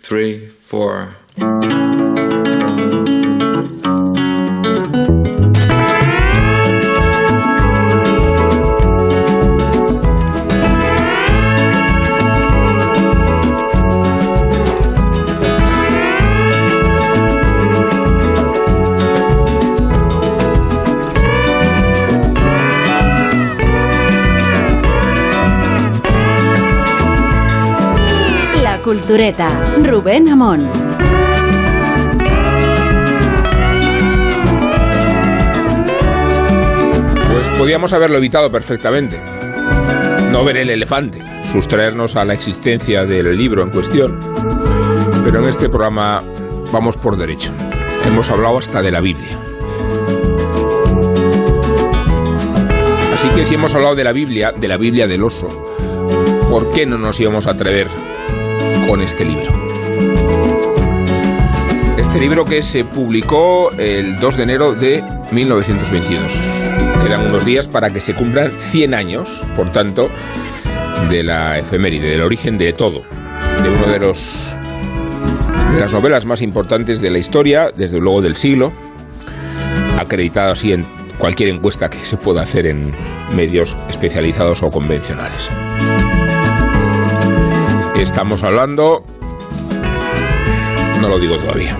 three, four. Rubén Amón. Pues podíamos haberlo evitado perfectamente. No ver el elefante, sustraernos a la existencia del libro en cuestión. Pero en este programa vamos por derecho. Hemos hablado hasta de la Biblia. Así que si hemos hablado de la Biblia, de la Biblia del oso, ¿por qué no nos íbamos a atrever con este libro? Este libro que se publicó el 2 de enero de 1922. Quedan unos días para que se cumplan 100 años, por tanto, de la efeméride, del origen de todo, de uno de los de las novelas más importantes de la historia, desde luego del siglo, acreditado así en cualquier encuesta que se pueda hacer en medios especializados o convencionales. Estamos hablando... No lo digo todavía.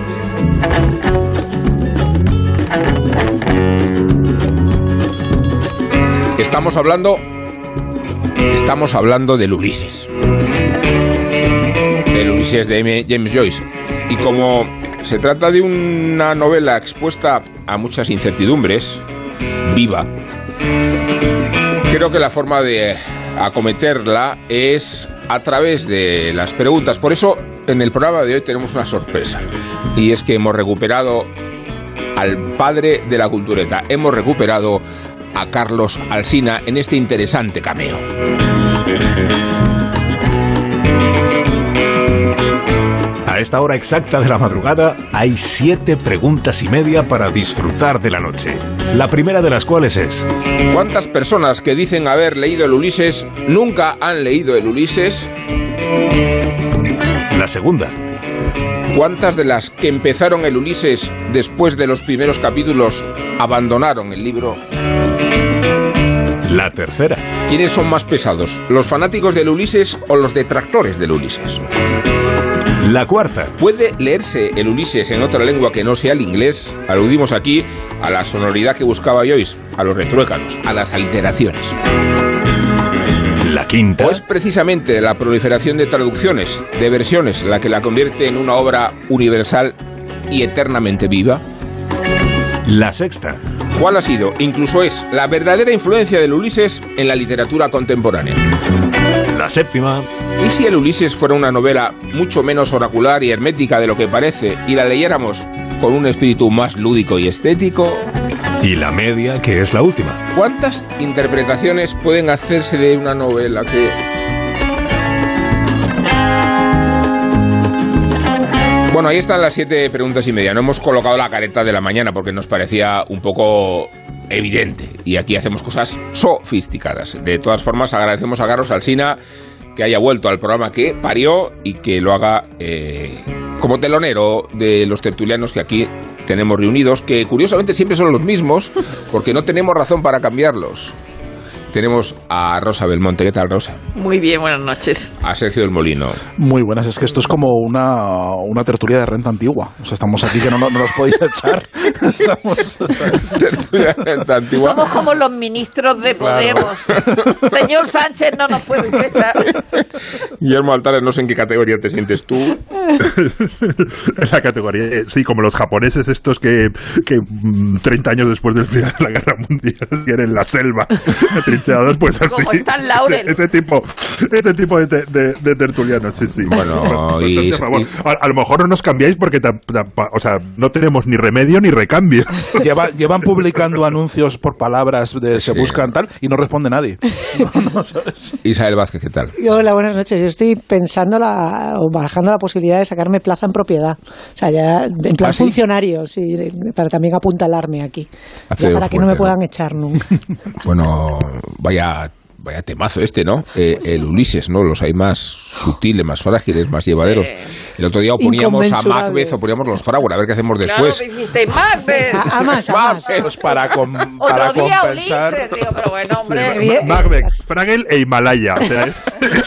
Estamos hablando... Estamos hablando del Ulises. Del Ulises de. James Joyce. Y como se trata de una novela expuesta a muchas incertidumbres, viva, creo que la forma de acometerla es a través de las preguntas. Por eso en el programa de hoy tenemos una sorpresa. Y es que hemos recuperado al padre de la cultureta. Hemos recuperado a Carlos Alsina en este interesante cameo. A esta hora exacta de la madrugada hay siete preguntas y media para disfrutar de la noche. La primera de las cuales es... ¿Cuántas personas que dicen haber leído el Ulises nunca han leído el Ulises? La segunda. ¿Cuántas de las que empezaron el Ulises después de los primeros capítulos abandonaron el libro? La tercera. ¿Quiénes son más pesados, los fanáticos del Ulises o los detractores del Ulises? La cuarta. ¿Puede leerse el Ulises en otra lengua que no sea el inglés? Aludimos aquí a la sonoridad que buscaba Joyce, a los retruécanos, a las aliteraciones. La quinta. ¿O es precisamente la proliferación de traducciones, de versiones, la que la convierte en una obra universal y eternamente viva? La sexta. ¿Cuál ha sido, incluso es, la verdadera influencia del Ulises en la literatura contemporánea? La séptima. ¿Y si el Ulises fuera una novela mucho menos oracular y hermética de lo que parece y la leyéramos con un espíritu más lúdico y estético? Y la media, que es la última. ¿Cuántas interpretaciones pueden hacerse de una novela que... Bueno, ahí están las siete preguntas y media. No hemos colocado la careta de la mañana porque nos parecía un poco evidente. Y aquí hacemos cosas sofisticadas. De todas formas, agradecemos a Carlos Alsina que haya vuelto al programa que parió y que lo haga eh, como telonero de los tertulianos que aquí tenemos reunidos, que curiosamente siempre son los mismos, porque no tenemos razón para cambiarlos. Tenemos a Rosa Belmonte. ¿Qué tal, Rosa? Muy bien, buenas noches. A Sergio del Molino. Muy buenas, es que esto es como una, una tertulia de renta antigua. O sea, estamos aquí que no, no, no nos podéis echar. Estamos... Tertulia de renta antigua. Somos como los ministros de Podemos. Señor Sánchez, no nos puede echar. Guillermo Altares, no sé en qué categoría te sientes tú. En la categoría, eh, sí, como los japoneses estos que, que mm, 30 años después del final de la guerra mundial tienen la selva atrincherados, pues así. Como Laurel. Ese, ese tipo, ese tipo de, de- de tertulianos, sí, sí. Bueno, y- a favor. y- a, a lo mejor no nos cambiáis porque tam- tam- o sea, no tenemos ni remedio ni recambio. Lleva- llevan publicando anuncios por palabras de se Sí. buscan tal y no responde nadie. No, no, ¿sabes? Isabel Vázquez, ¿qué tal? Hola, buenas noches. Yo estoy pensando la, o barajando la posibilidad de sacarme plaza en propiedad. O sea, ya en plan ¿Ah, sí? funcionario, sí, para también apuntalarme aquí. Ya para que no me ¿no? puedan echar nunca. Bueno, vaya, vaya temazo este, ¿no? Eh, el Ulises, ¿no? Los hay más sutiles, más frágiles, más llevaderos. El otro día o poníamos a. Macbeth o poníamos los Frauer, a ver qué hacemos después. Claro, dijiste Macbeth. A- Amas, amas. Pues para, com- para Otro día compensar. Ulises, tío, pero bueno, Sí, hombre. bien. Macbeth, Fraggle e Himalaya. O sea, es,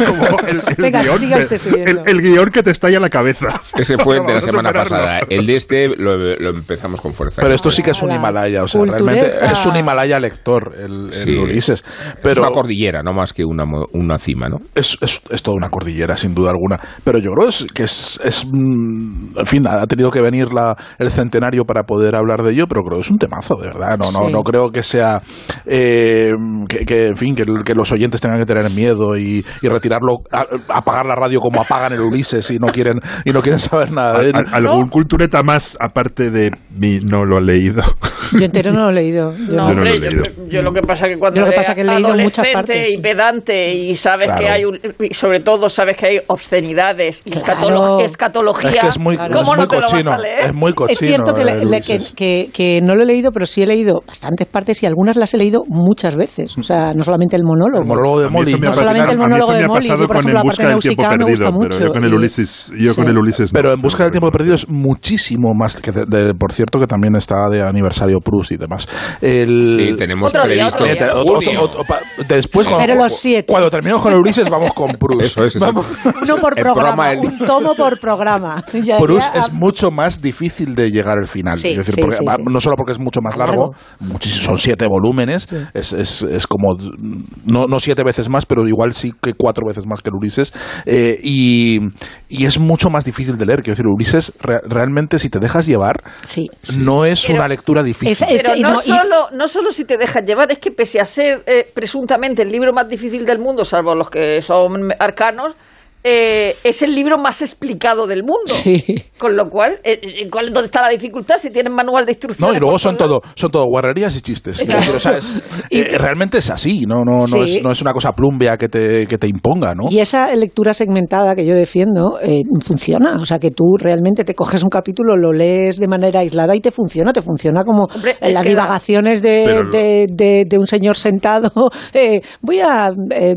es como el, el Venga, guion el, el guion que te estalla la cabeza. Ese fue el de la a semana pasada. El de este lo, lo empezamos con fuerza. Pero esto sí que es un. Himalaya, o sea, Cultureta. realmente es un Himalaya lector el, el Sí. Ulises. es Pero una cordillera, no más que una, mo- una cima, ¿no? es, es, es toda una cordillera, sin duda alguna. Pero yo creo es, que es, es, mm, En fin, ha tenido que venir la, el centenario para poder hablar de ello, pero creo que es un temazo, de verdad. No, no, Sí. no creo que sea. eh, que, que, en fin, que, que los oyentes tengan que tener miedo y, y retirarlo, a- apagar la radio como apagan el Ulises y no quieren, y no quieren saber nada de él. Al- al- ¿Algún cultureta más aparte de mí no lo ha leído? Yo entero no lo he leído. Yo No, hombre, lo he yo, leído. yo lo que pasa que cuando Yo lo que pasa que he leído muchas partes, y pedante y sabes Claro. que hay un- y sobre todo sabes que hay obscenidades y Claro. escatolo- escatología, Es que es muy, ¿cómo es no muy te lo vas cochino. a leer? Es muy cochino. Es cierto que, el le- que, que- que no lo he leído, pero sí he leído bastantes partes y algunas las he leído muchas veces. O sea, no solamente el monólogo. El monólogo de Molly. No ha solamente pasado- el monólogo de Molly, yo, por ejemplo, la parte náusica me gusta pero yo mucho con el Ulises, yo con el Ulises. Pero En Busca del Tiempo Perdido es muchísimo más, que de- de- por cierto que también está de aniversario Proust y demás. El, Sí, tenemos Otro día, previsto. otro después, cuando, Pero los siete. cuando terminemos con Ulises, vamos con Proust. Eso es. Vamos- Uno por El programa, programa, el- un tomo por programa. Ya- Proust ya- es mucho más difícil de llegar al final. Sí, Es decir, sí, porque- sí, va- sí. No solo porque es mucho más largo, muchísimo- son siete volúmenes, es, es, es como, no, no siete veces más, pero igual sí que cuatro veces más que el Ulises. eh, y, y es mucho más difícil de leer. Quiero decir, Ulises, re- realmente, si te dejas llevar, Sí. no es Pero- una lectura difícil. Es- es- Pero no, no, y- solo, no solo si te dejas llevar, es que pese a ser eh, presuntamente el libro más difícil del mundo, salvo los que son arcanos, eh, es el libro más explicado del mundo. Sí. Con lo cual, eh, eh, ¿cuál- ¿dónde está la dificultad si tienen manual de instrucciones? No, y luego son todo, son todo guarrerías y chistes. Quiero decir, o sea, es- Y- eh, realmente es así, no, no, no, Sí. es, no es una cosa plumbea que te, que te imponga, ¿no? Y esa lectura segmentada que yo defiendo eh, funciona. O sea, que tú realmente te coges un capítulo, lo lees de manera aislada y te funciona. Te funciona como Hombre, las divagaciones de, de, de- de un señor sentado. eh, voy, a, eh,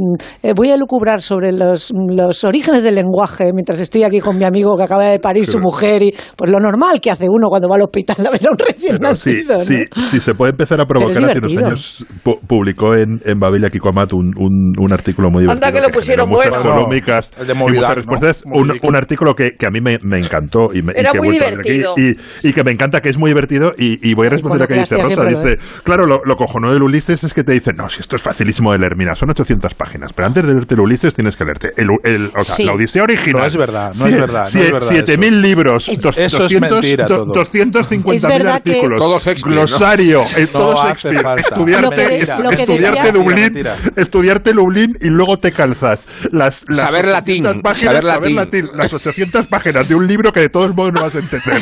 voy a lucubrar sobre los, los orígenes del lenguaje mientras estoy aquí con mi amigo que acaba de parir su mujer. y Pues lo normal que hace uno cuando va al hospital a ver a un recién Pero sí, nacido. ¿no? sí, sí, se puede empezar a provocar. Hace unos divertido. años pu- publicó en, en Babilia Kiko Amat un, un, un artículo muy Anda divertido. que lo pusieron generó muchas bueno. polémicas El de y muchas ¿no? respuestas. Un, un artículo que, que a mí me, me encantó y, me, y Era que he muy vuelto a leer aquí, divertido. y, y que me encanta, que es muy divertido. Y, y voy a responder a que dice Rosa. Dice, claro, lo, lo cojonudo del Ulises es que te dice, no, si esto es facilísimo de leer, mira, son 800 páginas, pero antes de leerte el Ulises tienes que leerte el, el- o sea, Sí. la Odisea original. No es verdad, no es verdad, no verdad 7000 libros, Es- dos- Eso es 200, mentira do- todo. 250.000 Es verdad que- artículos. Todo Shakespeare, ¿no? Glosario, eh, todo No hace Shakespeare. Estudiarte, Lo que- est- lo que estudiarte Dublín, Mentira. estudiarte Lublin y luego te calzas las, las Saber 800 latín, páginas, saber latín. las 800 páginas de un libro que de todos modos no vas a entender.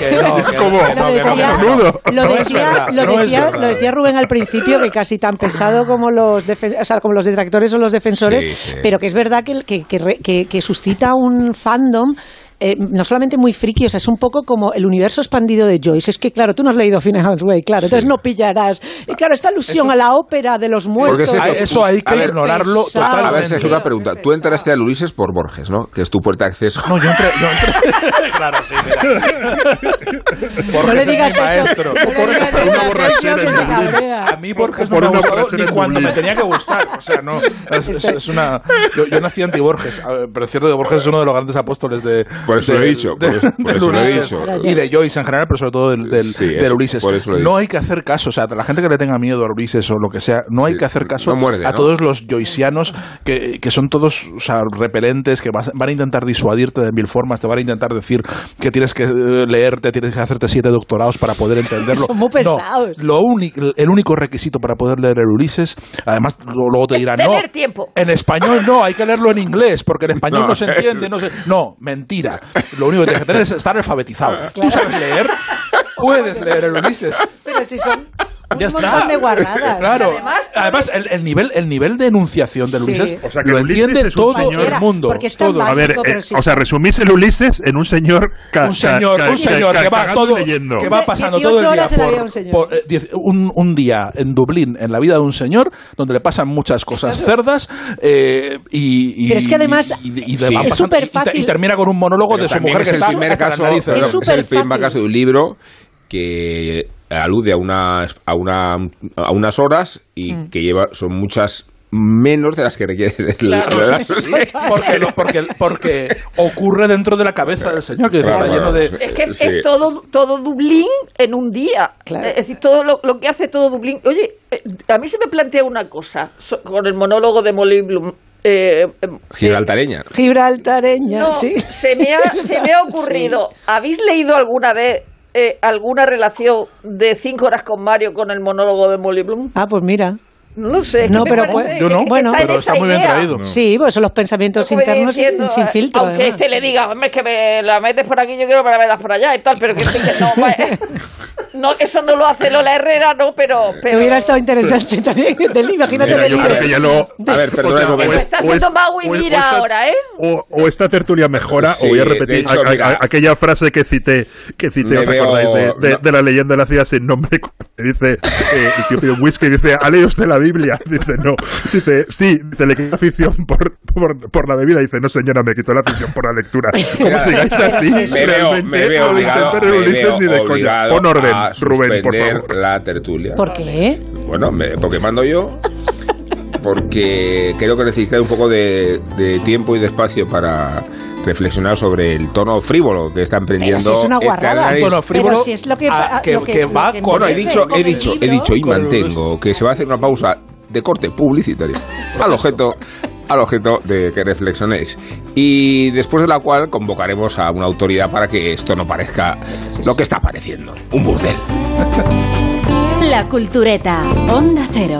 Lo decía, Rubén al principio, que casi tan pesado como los, defen- o sea, como los detractores o los defensores, Sí, sí. pero que es verdad que, que, que re- que- que suscita un fandom. Eh, no solamente muy friki, o sea, es un poco como el universo expandido de Joyce. Es que, claro, tú no has leído Phineas Way, claro, entonces no pillarás. Y claro, esta alusión a la ópera de los muertos. es eso, eso hay que A ver, ignorarlo pesado. A ver, totalmente. Sergio, una pregunta. Tú entraste al Ulises por Borges, ¿no? Que es tu puerta de acceso. No, yo entré. Yo entré. claro, sí, mira. no le digas es mi eso. No digas por una a borrachera. A mí Borges Por no me una ha gustado borrachera ni cuando me tenía que gustar. O sea, no. Es, es- es una. Yo, yo nací anti Borges, a ver, pero es cierto que Borges es uno de los grandes apóstoles de. Por eso de- lo he dicho, de- por eso- por del eso lo he Ulises. dicho. Y de Joyce en general, pero sobre todo del, del, Sí, del eso, Ulises. por eso lo he No dicho. hay que hacer caso, o sea, la gente que le tenga miedo a Ulises o lo que sea, no hay Sí, que hacer caso no muerde, a ¿no? todos los joycianos que, que son todos o sea, repelentes, que vas- van a intentar disuadirte de mil formas, te van a intentar decir que tienes que eh, leerte, tienes que hacerte siete doctorados para poder entenderlo. Son muy No, pesados. lo único, el único requisito para poder leer el Ulises, además lo- luego te dirán, no, tiempo. en español no, hay que leerlo en inglés, porque en español no, No, se entiende, no se... No, mentira. Lo único que tienes que tener es estar alfabetizado. Tú sabes leer, puedes leer el Ulises. Pero si son Ya Un está. montón de guarradas. Claro. Además, Además, el, el nivel, el nivel de enunciación del Sí. Ulises O sea, que lo Ulises entiende es todo señor- el mundo. Porque es tan todo. básico. A ver, pero eh, sí, o sea, resumís el Ulises en un señor ca- un señor, ca- un señor ca- que va todo, leyendo. que va pasando 18 todo el día por- un por, eh, diez- un, un día en Dublín en la vida de un señor donde le pasan muchas cosas cerdas eh, y, y- Pero es que además y- y Sí. es pasando- y- y- termina con un monólogo Pero de su mujer que es el está primer caso, Es el primer caso de un libro que alude a una a una a unas horas y Mm. que lleva son muchas menos de las que requiere la- Claro, la- sí, porque, lo- porque, porque ocurre dentro de la cabeza del señor que Claro, está lleno de sí. Es que Sí. es todo, todo Dublín en un día. Claro. Es decir, todo lo, lo que hace todo Dublín. Oye, eh, a mí se me plantea una cosa so- con el monólogo de Molly Bloom. Eh, eh, gibraltareña. Gibraltareña, no, sí. se, me ha, se me ha ocurrido. ¿Habéis leído alguna vez eh, alguna relación de cinco horas con Mario con el monólogo de Molly Bloom? Ah, pues mira. No lo sé. No, pero pues- yo no, bueno, en pero está muy bien idea. traído. Sí, pues son los pensamientos internos sin, diciendo, sin filtro. Aunque además. este le diga, hombre, es que me la metes por aquí, yo quiero que me la metas por allá y tal, pero que, sí que no, pues, no, eso no lo hace Lola Herrera, no, pero... Pero hubiera estado interesante también. Del, imagínate Mira, yo creo que ya lo. A ver, perdona o sea, o es- Está o haciendo es- Mira esta- ahora, ¿eh? O, o esta tertulia mejora, Sí, o voy a repetir hecho, a- a- aquella frase que cité, que cité, ¿os veo- acordáis? De, de- no. de la leyenda de la ciudad sin nombre. que Dice, eh, el tío pide un whisky y dice, ¿ha leído usted la Biblia? Dice, no. Dice, sí, dice, le quitó afición por, por, por la bebida. Dice, no señora, me quitó la afición por la lectura. Como Mira, sigáis así, sí, sí. me veo, realmente, me veo no obligado, intentar el me veo ni de coña. Pon orden, a Rubén, por suspender favor. la tertulia. ¿Por qué? Bueno, me- porque mando yo. Porque creo que necesitáis un poco de, de tiempo y de espacio para reflexionar sobre el tono frívolo que está emprendiendo Pero si es una este guarrada. Bueno, frívolo, Pero si es lo que, que- lo que va lo que con- Bueno, he dicho, he dicho, he dicho y mantengo que se va a hacer una pausa de corte publicitario al objeto al objeto de que reflexionéis y después de la cual convocaremos a una autoridad para que esto no parezca lo que está pareciendo, un burdel. La Cultureta, Onda Cero.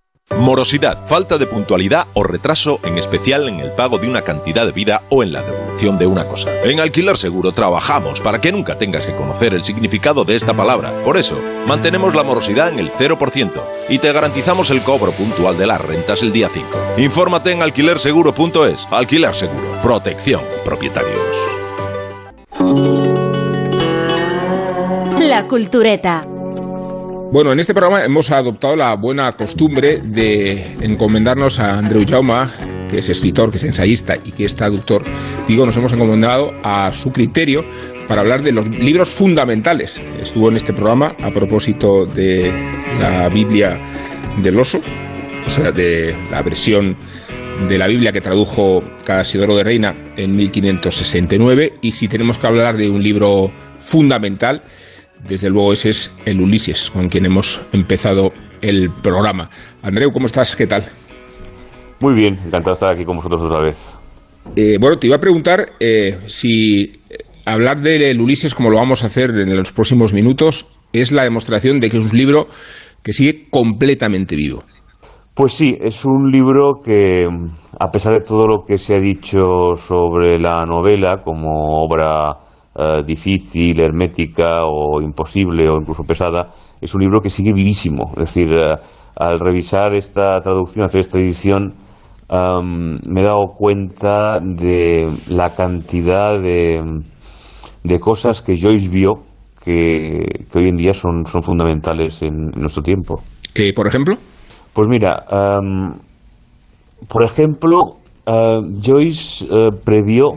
Morosidad, falta de puntualidad o retraso, en especial en el pago de una cantidad de vida o en la devolución de una cosa. En Alquiler Seguro trabajamos para que nunca tengas que conocer el significado de esta palabra. Por eso, mantenemos la morosidad en el 0% y te garantizamos el cobro puntual de las rentas el día 5. Infórmate en alquilerseguro.es. Alquiler Seguro, protección, propietarios. La Cultureta. Bueno, en este programa hemos adoptado la buena costumbre de encomendarnos a Andreu Jauma, que es escritor, que es ensayista y que es traductor. Digo, nos hemos encomendado a su criterio para hablar de los libros fundamentales. Estuvo en este programa a propósito de la Biblia del oso, o sea, de la versión de la Biblia que tradujo Casidoro de Reina en 1569. Y si tenemos que hablar de un libro fundamental, desde luego ese es el Ulises, con quien hemos empezado el programa. Andreu, ¿cómo estás? ¿Qué tal? Muy bien, encantado de estar aquí con vosotros otra vez. Eh, bueno, te iba a preguntar eh, si hablar del Ulises, como lo vamos a hacer en los próximos minutos, es la demostración de que es un libro que sigue completamente vivo. Pues sí, es un libro que, a pesar de todo lo que se ha dicho sobre la novela como obra eh, difícil, hermética o imposible o incluso pesada, es un libro que sigue vivísimo. Es decir, eh, al revisar esta traducción, hacer esta edición, am, me he dado cuenta de la cantidad de, de cosas que Joyce vio que, que hoy en día son, son fundamentales en nuestro tiempo. Eh, por ejemplo, Pues mira, por ejemplo, eh, Joyce eh, previó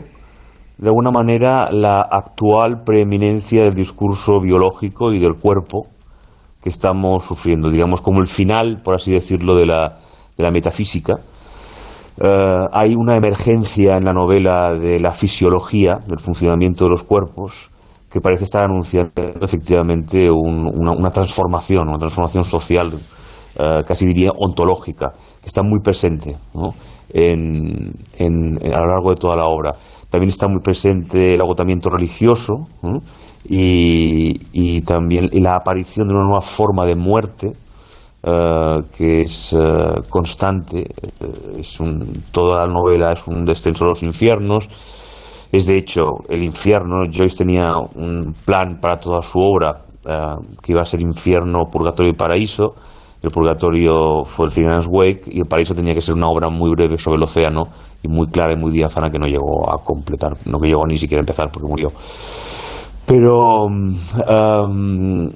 de alguna manera la actual preeminencia del discurso biológico y del cuerpo que estamos sufriendo, digamos como el final, por así decirlo, de la, de la metafísica. Eh, hay una emergencia en la novela de la fisiología, del funcionamiento de los cuerpos, que parece estar anunciando efectivamente un- una, transformación, una transformación social, eh, casi diría ontológica, que está muy presente. ¿no? en, en- a lo largo de toda la obra. También está muy presente el agotamiento religioso y, y también la aparición de una nueva forma de muerte eh, que es eh, constante. eh, es un, toda la novela es un descenso a los infiernos. Es de hecho el infierno. Joyce tenía un plan para toda su obra eh, que iba a ser infierno, purgatorio y paraíso. El purgatorio fue el Finance Wake y el paraíso tenía que ser una obra muy breve sobre el océano y muy clara y muy diáfana que no llegó a completar, no que llegó ni siquiera a empezar porque murió. Pero um,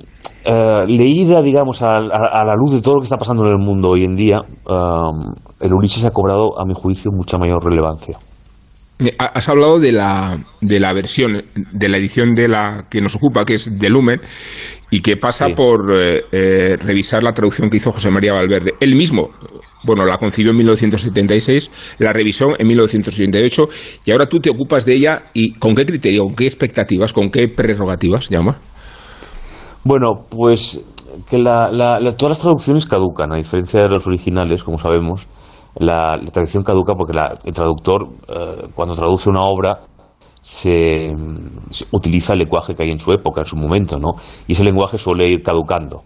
eh, leída, digamos, a la luz de todo lo que está pasando en el mundo hoy en día, um, el Ulises ha cobrado, a mi juicio, mucha mayor relevancia. Eh, ha- Has hablado de la, de la versión, de la edición de la que nos ocupa, que es de Lumen, y que pasa Sí. por eh, eh, revisar la traducción que hizo José María Valverde. Él mismo, bueno, la concibió en 1976, la revisó en 1988, y ahora tú te ocupas de ella, y ¿con qué criterio, con qué expectativas, con qué prerrogativas, llama? Bueno, pues que la- la- la- todas las traducciones caducan, a diferencia de los originales, como sabemos. La, la traducción caduca porque la- el traductor, eh, cuando traduce una obra, se, utiliza el lenguaje que hay en su época, en su momento, ¿no? Y ese lenguaje suele ir caducando.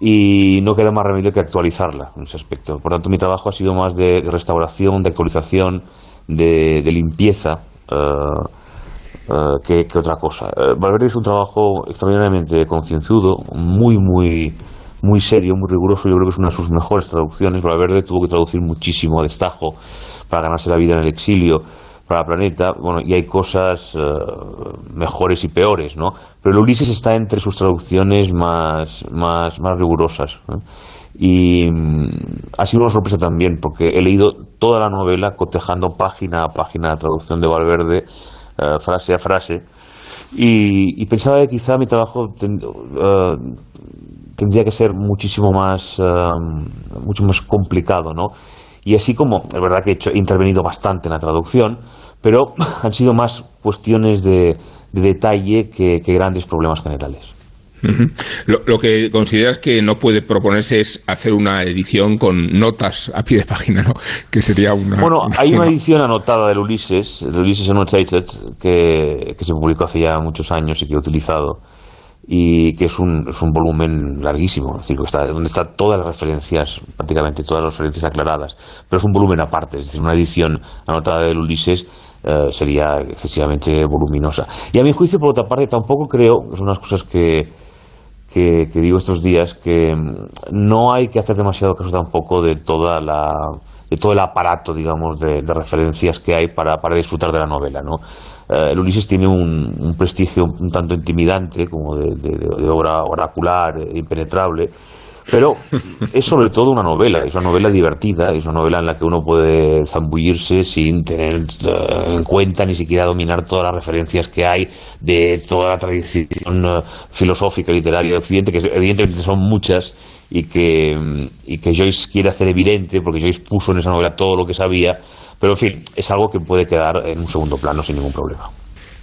Y no queda más remedio que actualizarla en ese aspecto. Por tanto, mi trabajo ha sido más de restauración, de actualización, de, limpieza. eh, que, otra cosa. Valverde hizo un trabajo extraordinariamente concienzudo, muy, muy, muy serio, muy riguroso. Yo creo que es una de sus mejores traducciones. Valverde tuvo que traducir muchísimo a destajo para ganarse la vida en el exilio para Planeta. Bueno, y hay cosas eh, mejores y peores, ¿no? Pero el Ulises está entre sus traducciones más, más, más rigurosas. Y mm, ha sido una sorpresa también, porque he leído toda la novela cotejando página a página la traducción de Valverde, eh, frase a frase, y, y pensaba que quizá mi trabajo ten- eh, tendría que ser muchísimo más, eh, mucho más complicado, ¿no? Y así como, es verdad que he, hecho- he intervenido bastante en la traducción, pero han sido más cuestiones de, de detalle que- que grandes problemas generales. Lo, lo que consideras que no puede proponerse es hacer una edición con notas a pie de página, ¿no? Que sería una... Bueno, hay una una- edición anotada del Ulises, del Ulises Annotated, que, que se publicó hace ya muchos años y que he utilizado, y que es un, es un volumen larguísimo, es decir, está, donde están todas las referencias, prácticamente todas las referencias aclaradas, pero es un volumen aparte, es decir, una edición anotada del Ulises eh, sería excesivamente voluminosa. Y a mi juicio, por otra parte, tampoco creo, son unas cosas que, que, digo estos días que no hay que hacer demasiado caso tampoco de toda la de todo el aparato digamos de, de referencias que hay para, para disfrutar de la novela ¿no? Eh, el Ulises tiene un, un prestigio un tanto intimidante como de, obra oracular e impenetrable pero es sobre todo una novela, es una novela divertida, es una novela en la que uno puede zambullirse sin tener eh, en cuenta ni siquiera dominar todas las referencias que hay de toda la tradición eh, filosófica literaria de Occidente, que evidentemente son muchas y que, y que Joyce quiere hacer evidente, porque Joyce puso en esa novela todo lo que sabía, pero en fin, es algo que puede quedar en un segundo plano sin ningún problema.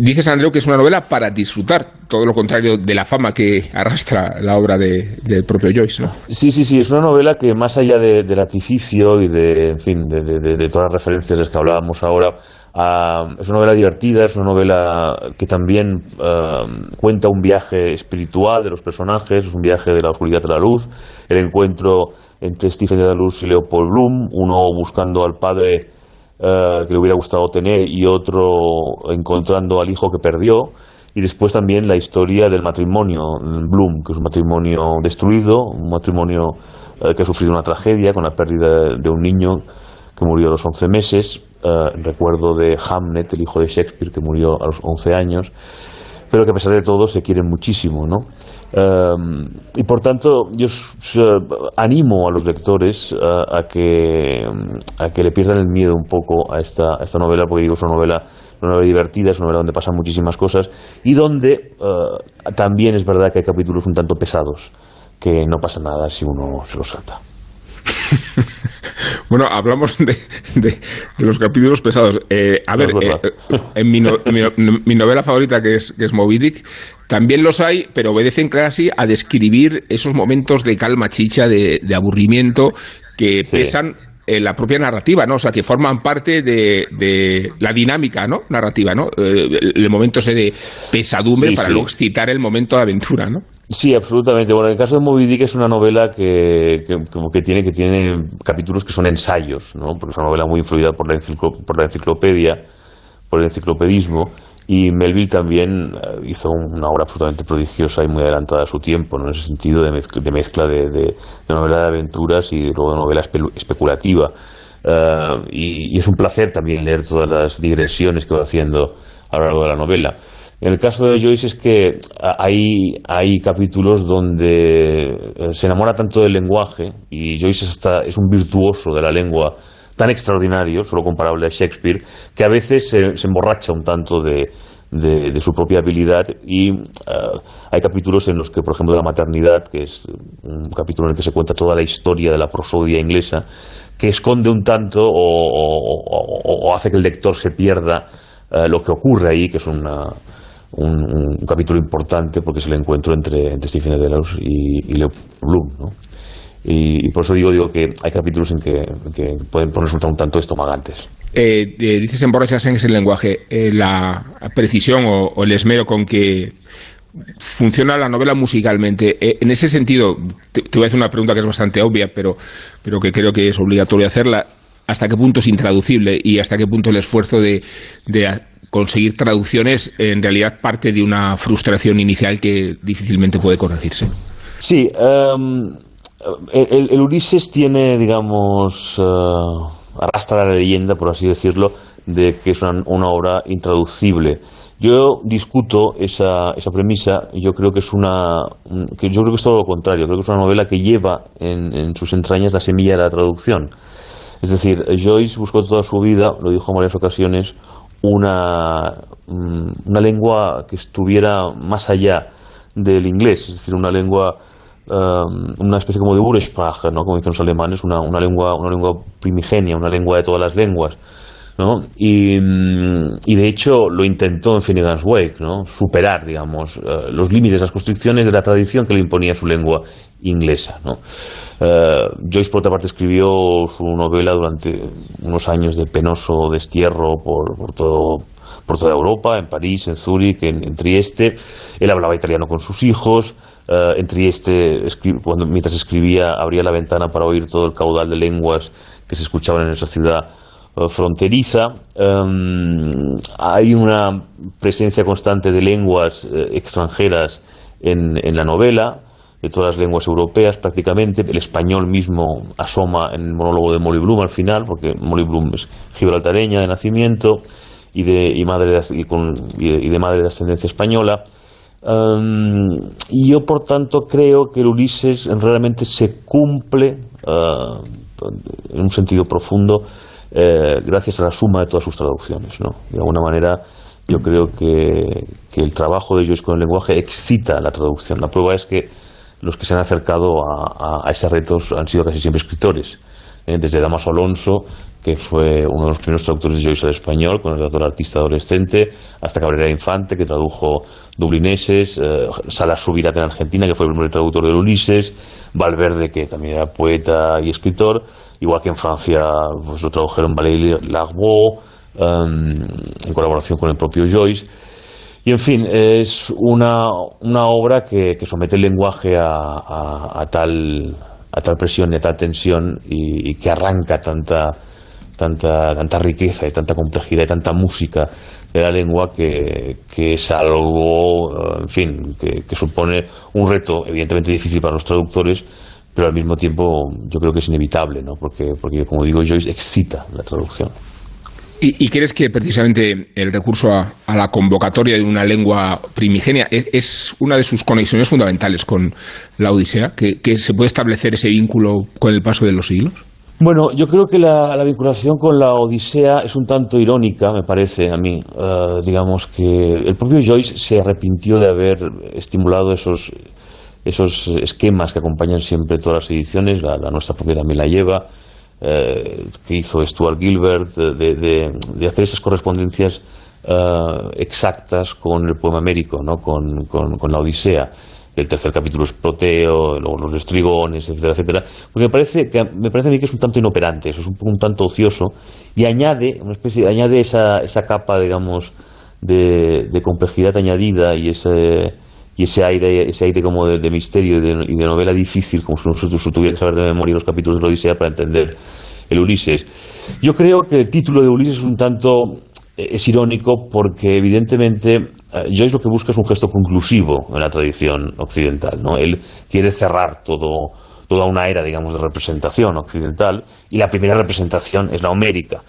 Dices, Andreu, que es una novela para disfrutar, todo lo contrario de la fama que arrastra la obra de- del propio Joyce, ¿no? Sí, sí, sí, es una novela que más allá de- del artificio y de, en fin, de, de- de- de todas las referencias de las que hablábamos ahora, ah, es una novela divertida, es una novela que también ah, cuenta un viaje espiritual de los personajes, es un viaje de la oscuridad a la luz, el encuentro entre Stephen Dedalus y Leopold Bloom, uno buscando al padre eh, que le hubiera gustado tener y otro encontrando al hijo que perdió. Y después también la historia del matrimonio Bloom, que es un matrimonio destruido, un matrimonio eh, que ha sufrido una tragedia con la pérdida de un niño que murió a los 11 meses, eh, recuerdo de Hamlet, el hijo de Shakespeare, que murió a los 11 años, pero que a pesar de todo se quieren muchísimo, ¿no? Eh, y por tanto, yo animo a los lectores a, que, a que le pierdan el miedo un poco a esta, esta novela, porque digo, es una novela, una novela divertida, es una novela donde pasan muchísimas cosas y donde eh, también es verdad que hay capítulos un tanto pesados, que no pasa nada si uno se los salta. Bueno, hablamos de, de- de los capítulos pesados. Eh, a No, ver, eh, en mi, no- mi mi novela favorita, que es, que es Moby Dick, también los hay, pero obedecen casi a describir esos momentos de calma chicha, de, de aburrimiento, que Sí. pesan en la propia narrativa, ¿no? O sea, que forman parte de, de la dinámica, ¿no? Narrativa, ¿no? Eh, el momento ese de pesadumbre Sí, para sí. luego excitar el momento de aventura, ¿no? Sí, absolutamente. Bueno, en el caso de Moby Dick es una novela que, que, que tiene, que tiene capítulos que son ensayos, ¿no? Porque es una novela muy influida por la, enciclo- por la enciclopedia, por el enciclopedismo. Y Melville también eh, hizo una obra absolutamente prodigiosa y muy adelantada a su tiempo, ¿no? en ese sentido de mezcla de, mezcla de, novela de aventuras y luego de novela espe- especulativa. Eh, y, es un placer también leer todas las digresiones que va haciendo a lo largo de la novela. En el caso de Joyce es que hay, hay capítulos donde eh, se enamora tanto del lenguaje y Joyce es, hasta- es un virtuoso de la lengua tan extraordinario, solo comparable a Shakespeare, que a veces se, emborracha un tanto de, su propia habilidad y eh, hay capítulos en los que, por ejemplo, de la maternidad, que es un capítulo en el que se cuenta toda la historia de la prosodia inglesa, que esconde un tanto o, hace que el lector se pierda eh, lo que ocurre ahí, que es un, capítulo importante porque es el encuentro entre, Stephen Dedalus y, Leopold Bloom. ¿no? Y, y por eso digo, digo que hay capítulos en que, en que pueden resultar un tanto estomagantes. Eh, eh, dices emborracharse en ese lenguaje, eh, la precisión o, o el esmero con que funciona la novela musicalmente. Eh, en ese sentido, te, te voy a hacer una pregunta que es bastante obvia, pero, pero que creo que es obligatorio hacerla. ¿Hasta qué punto es intraducible y hasta qué punto el esfuerzo de, conseguir traducciones en realidad parte de una frustración inicial que difícilmente puede corregirse? Sí, em, el, Ulises tiene, digamos, eh, arrastra la leyenda, por así decirlo, de que es una, una obra intraducible. Yo discuto esa, esa premisa, yo creo que es una, un- que yo creo que es todo lo contrario, creo que es una novela que lleva en, en sus entrañas la semilla de la traducción. Es decir, Joyce buscó toda su vida, lo dijo en varias ocasiones, una, mm, una lengua que estuviera más allá del inglés, es decir, una lengua, um, una especie como de Ursprache, ¿no? como dicen los alemanes, una, una, lengua, una lengua primigenia, una lengua de todas las lenguas. ¿no? Y, y de hecho lo intentó en Finnegan's Wake, ¿no? superar, digamos, eh, los límites, las constricciones de la tradición que le imponía su lengua inglesa. Eh, Joyce, por otra parte, escribió su novela durante unos años de penoso destierro por, por todo por toda Europa, en París, en Zúrich, en, en Trieste. Él hablaba italiano con sus hijos. Eh, en Trieste, escri- cuando, mientras escribía, abría la ventana para oír todo el caudal de lenguas que se escuchaban en esa ciudad eh, fronteriza. Em, hay una presencia constante de lenguas eh, extranjeras en, la novela, de todas las lenguas europeas prácticamente. El español mismo asoma en el monólogo de Molly Bloom al final, porque Molly Bloom es gibraltareña de nacimiento y de, madre de, y y de madre de ascendencia española. Y yo, por tanto, creo que el Ulises realmente se cumple uh, en un sentido profundo eh, gracias a la suma de todas sus traducciones. De alguna manera, yo creo que, el trabajo de Joyce con el lenguaje excita la traducción. La prueba es que los que se han acercado a, ese retos han sido casi siempre escritores. ¿eh? Desde Damaso Alonso, que fue uno de los primeros traductores de Joyce al español, con el autor artista adolescente, hasta Cabrera Infante, que tradujo Dublineses, eh, Salas Subirat en Argentina, que fue el primer traductor de Ulises, Valverde, que también era poeta y escritor, igual que en Francia pues, lo tradujeron Valéry Larbeau, em, en colaboración con el propio Joyce. Y en fin, es una, una obra que, que somete el lenguaje a, tal, a tal presión y a tal tensión y que arranca tanta, tanta, tanta riqueza y tanta complejidad y tanta música de la lengua que, que es algo, en fin, que, supone un reto evidentemente difícil para los traductores, pero al mismo tiempo yo creo que es inevitable, ¿no? porque, porque como digo, Joyce excita la traducción. ¿Y, y crees que precisamente el recurso a, a la convocatoria de una lengua primigenia es, una de sus conexiones fundamentales con la Odisea? ¿Que, que se puede establecer ese vínculo con el paso de los siglos? Bueno, yo creo que la, la vinculación con la Odisea es un tanto irónica, me parece a mí. Eh, digamos que el propio Joyce se arrepintió de haber estimulado esos, esos esquemas que acompañan siempre todas las ediciones, la, nuestra propia también la lleva, eh, que hizo Stuart Gilbert, de, de- de hacer esas correspondencias eh, exactas con el poema américo, ¿no? con- con la Odisea. El tercer capítulo es Proteo, luego los estrigones, etcétera, etcétera, porque me parece, que, me parece a mí que es un tanto inoperante, eso es un, un tanto ocioso, y añade, una especie, añade esa, esa capa, digamos, de, complejidad añadida y ese y ese aire, ese aire como de, misterio y de, y de novela difícil, como si nosotros tuviera que saber de memoria los capítulos de la Odisea para entender el Ulises. Yo creo que el título de Ulises es un tanto es irónico porque evidentemente eh, Joyce lo que busca es un gesto conclusivo en la tradición occidental, ¿no? Él quiere cerrar todo toda una era, digamos, de representación occidental y la primera representación es la homérica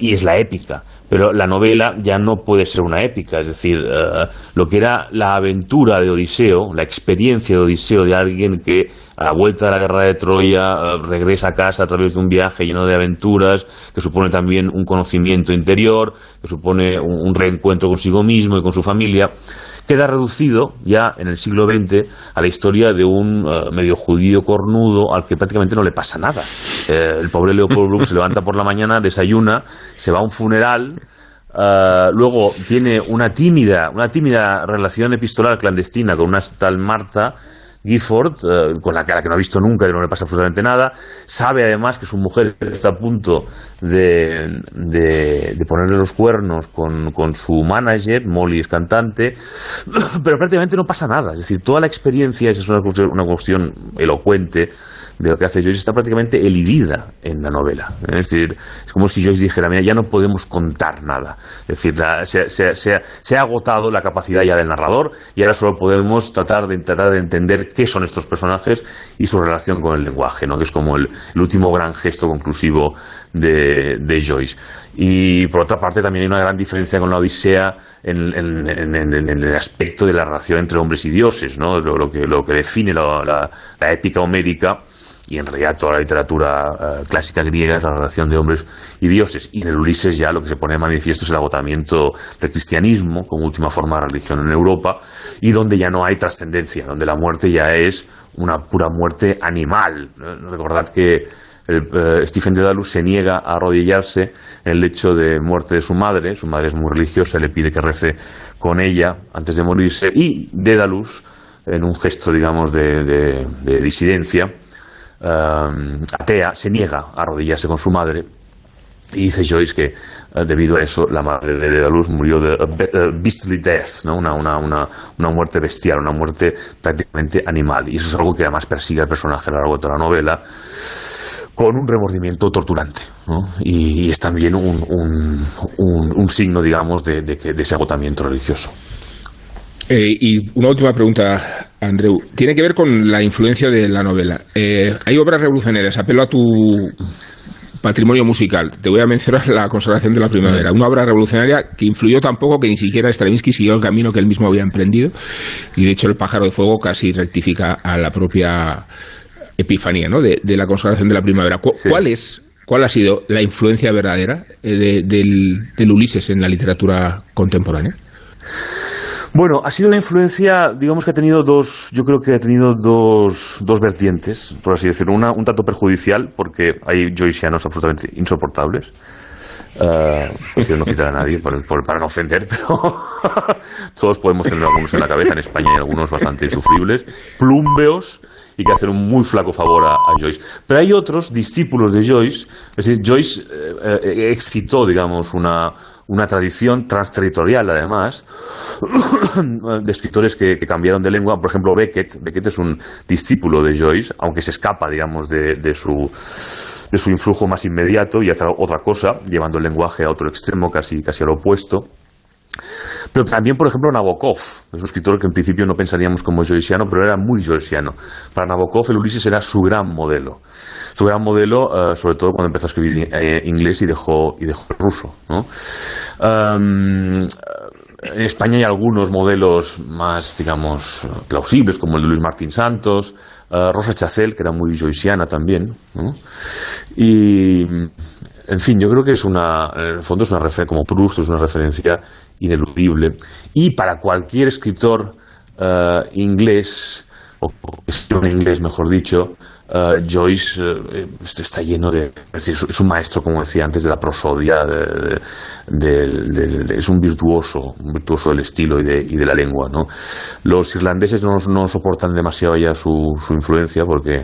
y es la épica. Pero la novela ya no puede ser una épica, es decir, eh, lo que era la aventura de Odiseo, la experiencia de Odiseo de alguien que a la vuelta de la guerra de Troya eh, regresa a casa a través de un viaje lleno de aventuras, que supone también un conocimiento interior, que supone un, un reencuentro consigo mismo y con su familia, queda reducido ya en el siglo XX a la historia de un eh, medio judío cornudo al que prácticamente no le pasa nada. Eh, el pobre Leopold Bloom se levanta por la mañana, desayuna, se va a un funeral, eh, luego tiene una tímida, una tímida relación epistolar clandestina con una tal Marta Gifford, eh, con la que, a la que no ha visto nunca y no le pasa absolutamente nada, sabe además que su mujer está a punto de, de- ponerle los cuernos con, con su manager, Molly es cantante, pero prácticamente no pasa nada. Es decir, toda la experiencia, esa es una cuestión, una cuestión elocuente de lo que hace Joyce, está prácticamente elidida en la novela. Es decir, es como si Joyce dijera, mira, ya no podemos contar nada. Es decir, la- se, se- se ha agotado la capacidad ya del narrador y ahora solo podemos tratar de, tratar de entender qué son estos personajes y su relación con el lenguaje, ¿no? que es como el, último gran gesto conclusivo de, de Joyce. Y por otra parte también hay una gran diferencia con la Odisea en, el aspecto de la relación entre hombres y dioses, ¿no? lo, lo que, lo que define la, la- la épica homérica y en realidad toda la literatura eh, clásica griega es la relación de hombres y dioses. Y en el Ulises ya lo que se pone de manifiesto es el agotamiento del cristianismo como última forma de religión en Europa y donde ya no hay trascendencia, donde la muerte ya es una pura muerte animal. Recordad que el, eh, Stephen Dedalus se niega a arrodillarse en el lecho de muerte de su madre, su madre es muy religiosa, le pide que rece con ella antes de morirse y Dedalus, en un gesto digamos de, de- de disidencia, eh, atea, se niega a arrodillarse con su madre y dice Joyce que eh, debido a eso la madre de Dedalus murió de be- a beastly death, una, una, una, una muerte bestial, una muerte prácticamente animal. Y eso es algo que además persigue al personaje a lo largo de toda la novela con un remordimiento torturante. Y, es también un, un, un- un signo, digamos, de, de de ese agotamiento religioso. Eh, y una última pregunta, Andreu. Tiene que ver con la influencia de la novela. Eh, hay obras revolucionarias. Apelo a tu patrimonio musical. Te voy a mencionar la consagración de la primavera. Una obra revolucionaria que influyó tan poco que ni siquiera Stravinsky siguió el camino que él mismo había emprendido. Y de hecho, el pájaro de fuego casi rectifica a la propia epifanía ¿no? de, de la consagración de la primavera. Cu- ¿Cuál es? ¿Cuál ha sido la influencia verdadera eh, de- del, del Ulises en la literatura contemporánea? Bueno, ha sido la influencia, digamos que ha tenido dos, yo creo que ha tenido dos, dos vertientes, por así decirlo. Una un tanto perjudicial, porque hay joycianos absolutamente insoportables. Prefiero no citar a nadie para, no ofender, pero todos podemos tener algunos en la cabeza. En España hay algunos bastante insufribles, plumbeos y que hacen un muy flaco favor a, a Joyce. Pero hay otros discípulos de Joyce, es decir, Joyce eh, eh, excitó, digamos, una, una tradición transterritorial, además, de escritores que, cambiaron de lengua. Por ejemplo, Beckett. Beckett es un discípulo de Joyce, aunque se escapa, digamos, de, de su, de su influjo más inmediato y hace otra cosa, llevando el lenguaje a otro extremo, casi, casi al opuesto. Pero también, por ejemplo, Nabokov. Es un escritor que en principio no pensaríamos como joyciano, pero era muy joyciano. Para Nabokov, el Ulises era su gran modelo. Su gran modelo, eh, sobre todo cuando empezó a escribir eh, inglés y dejó, y dejó ruso. Um, en España hay algunos modelos más, digamos, plausibles, como el de Luis Martín Santos, eh, Rosa Chacel, que era muy joyciana también. Y, en fin, yo creo que es una, en el fondo es una referencia, como Proust, es una referencia ineludible. Y para cualquier escritor eh, inglés, o o escritor inglés, mejor dicho, eh, Joyce eh, este está lleno de. Es un maestro, como decía antes, de la prosodia, de- es un virtuoso, un virtuoso del estilo y de, y la lengua. ¿no? Los irlandeses no, soportan demasiado ya su, su influencia porque,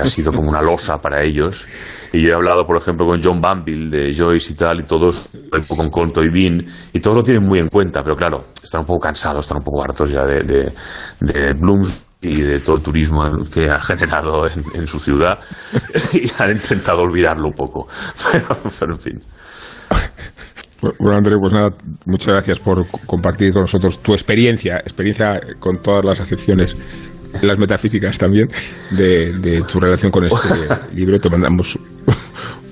ha sido como una losa para ellos. Y yo he hablado, por ejemplo, con John Banville de Joyce y tal, y todos, con Conto y Bean, y todos lo tienen muy en cuenta, pero claro, están un poco cansados, están un poco hartos ya de, de, y de todo el turismo que ha generado en, en su ciudad y han intentado olvidarlo un poco. Pero, pero en fin. Bueno, Andrés, pues nada, muchas gracias por co- compartir con nosotros tu experiencia, experiencia con todas las acepciones, las metafísicas también, de, de tu relación con este libro. Te mandamos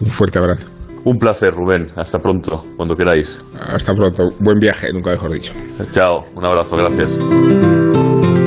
un fuerte abrazo. Un placer, Rubén. Hasta pronto, cuando queráis. Hasta pronto. Buen viaje, nunca mejor dicho. Chao. Un abrazo. Gracias.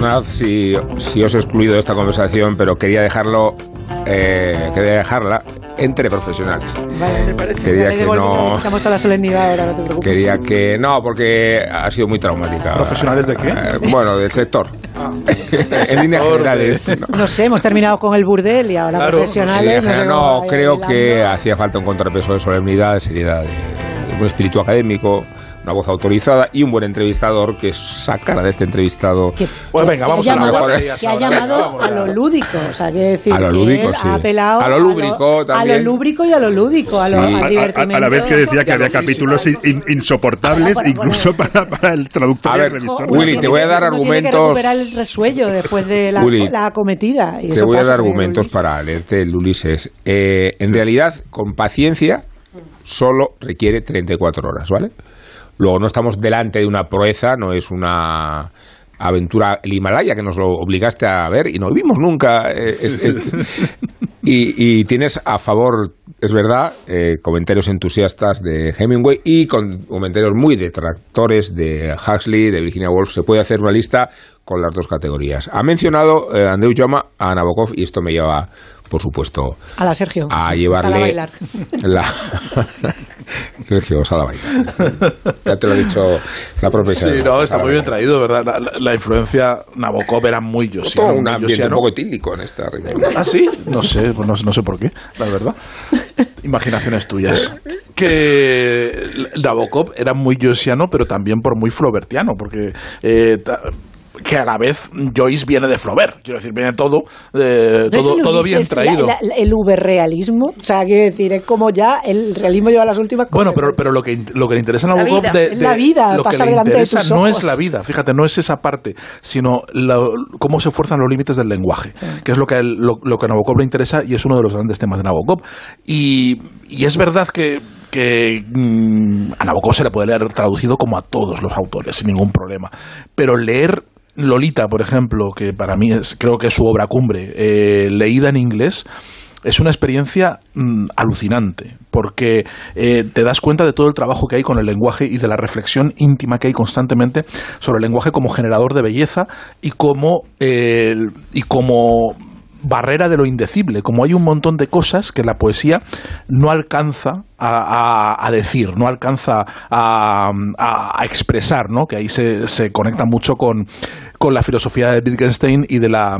Perdonad si, si os he excluido de esta conversación, pero quería dejarlo, eh, quería dejarla entre profesionales. Vale, me parece. Quería que no- toda la solemnidad ahora, no te preocupes. Quería que no, porque ha sido muy traumática. ¿Profesionales de qué? Eh, bueno, del sector. en líneas generales. ¿no? No sé, hemos terminado con el burdel y ahora Claro. profesionales. Sé no, creo que hacía falta un contrapeso de solemnidad, de seriedad, de, de un espíritu académico, una voz autorizada y un buen entrevistador que sacara de este entrevistado. Que- Pues venga, vamos ha a la llamado, mejor. que ha llamado a lo lúdico, o sea, quiere decir A lo que lúdico, él sí. ha apelado A lo lúbrico también. a lo lúbrico y a lo lúdico, a lo, Sí. A- A, a- divertimento. a la vez que decía que había capítulos in- in- insoportables, bueno, incluso para, para el traductor A y el ver, revisor. Willy, te voy a dar uno tiene que argumentos- recuperar el resuello después de la, Willy, la acometida. y Te eso voy a dar argumentos Ulises. para leerte el Ulises. Eh, en realidad, con paciencia, solo requiere 34 horas, ¿vale? Luego, no estamos delante de una proeza, no es una aventura el Himalaya que nos lo obligaste a ver y no vimos nunca. eh, es- es- y, y tienes a favor, es verdad, eh, comentarios entusiastas de Hemingway y con comentarios muy detractores de Huxley, de Virginia Woolf. Se puede hacer una lista con las dos categorías. Ha mencionado eh, Andreu Jama a Nabokov y esto me lleva, por supuesto, A la Sergio. a Sal a llevarle bailar. la Sergio, sal a bailar. Ya te lo he dicho la profesora. Sí, no, está muy bien traído, ¿verdad? La, la- la influencia Nabokov era muy Todo yosiano. un muy ambiente un yosiano. poco etílico en esta reunión. ¿Ah, sí? No sé, no, no sé por qué, la verdad. Imaginaciones tuyas. Que Nabokov era muy yosiano, pero también por muy flobertiano, porque... eh, que a la vez Joyce viene de Flaubert, quiero decir, viene todo, eh, ¿No es todo, el todo bien traído. la- la- el uberrealismo, o sea, quiero decir, es como ya el realismo lleva las últimas Bueno, pero, pero lo que, lo que le interesa a Nabokov de, Es la vida, lo que pasa le delante de interesa tus no ojos. es la vida, fíjate, no es esa parte, sino cómo se fuerzan los límites del lenguaje, que es lo que, lo que a Nabokov le interesa y es uno de los grandes temas de Nabokov. Y, y es verdad que, que mm, a Nabokov se le puede leer traducido como a todos los autores, sin ningún problema, pero leer Lolita, por ejemplo, que para mí es, creo que es su obra cumbre, eh, leída en inglés, es una experiencia mm, alucinante, porque eh, te das cuenta de todo el trabajo que hay con el lenguaje y de la reflexión íntima que hay constantemente sobre el lenguaje como generador de belleza y como, eh, y como barrera de lo indecible, como hay un montón de cosas que la poesía no alcanza a, a- decir, no alcanza a, a- a expresar, ¿no? que ahí se, se conecta mucho con, con la filosofía de Wittgenstein y de la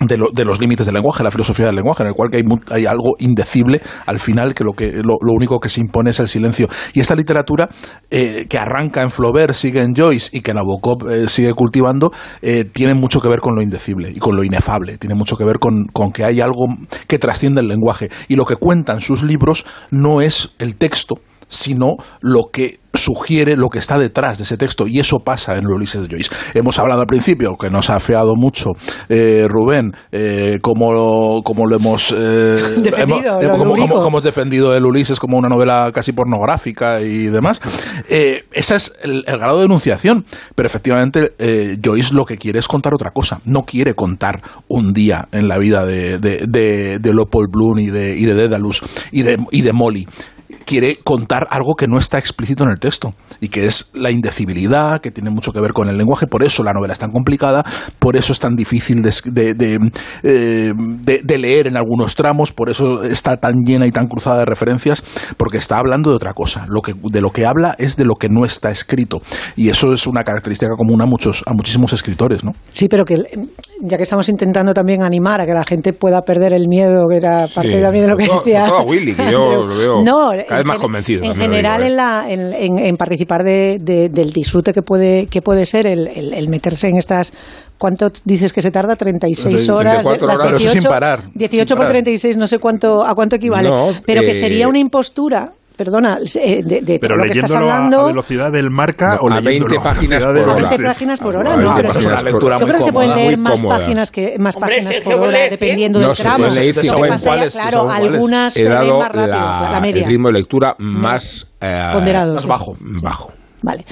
de, lo- de los límites del lenguaje, la filosofía del lenguaje, en el cual que hay, hay algo indecible al final que lo, que lo, lo único que se impone es el silencio. Y esta literatura eh, que arranca en Flaubert, sigue en Joyce y que Nabokov eh, sigue cultivando, eh, tiene mucho que ver con lo indecible y con lo inefable, tiene mucho que ver con, con que hay algo que trasciende el lenguaje. Y lo que cuentan sus libros no es el texto, sino lo que sugiere lo que está detrás de ese texto y eso pasa en Ulises de Joyce. Hemos hablado al principio, que nos ha afeado mucho eh, Rubén, eh, como, como lo hemos, eh, Defendido, hemos- como, lúbrico. como- como hemos defendido el Ulises como una novela casi pornográfica y demás. Eh, ese es el, el grado de enunciación, pero efectivamente eh, Joyce lo que quiere es contar otra cosa. No quiere contar un día en la vida de, de, de, de Leopold Bloom y de, y de Daedalus y de, y de Molly quiere contar algo que no está explícito en el texto y que es la indecibilidad, que tiene mucho que ver con el lenguaje, por eso la novela es tan complicada, por eso es tan difícil de, de- de, eh, de- de leer en algunos tramos, por eso está tan llena y tan cruzada de referencias, porque está hablando de otra cosa. Lo que, de lo que habla es de lo que no está escrito y eso es una característica común a, muchos, a muchísimos escritores. ¿no? Sí, pero que ya que estamos intentando también animar a que la gente pueda perder el miedo, que era parte Sí. también de lo que decía. sobre todo a Willy, que yo Andreu. lo veo No, cada vez en más convencido, En general, digo, ¿eh? en, la, en, en- en participar de, de- del disfrute que puede, que puede ser el, el- el meterse en estas. ¿Cuánto dices que se tarda? 36 34 horas. de- horas. Pero eso sin parar, 18 sin por parar. 36, no sé cuánto a cuánto equivale. No, pero que eh, sería una impostura. Perdona, eh, de, de Pero todo lo que estás a- hablando. a, velocidad del marca No, o a 20 leyéndolo páginas velocidad de por A hora. 20 Ulises. páginas por hora, 20 no, pero por hora. lectura yo creo que se pueden leer más páginas que más páginas Sergio por hora, ¿eh? dependiendo No del tramo. es- claro, algunas se leen más rápido, la, media. el ritmo de lectura más eh, Ponderado, Más sí. bajo. bajo. Vale.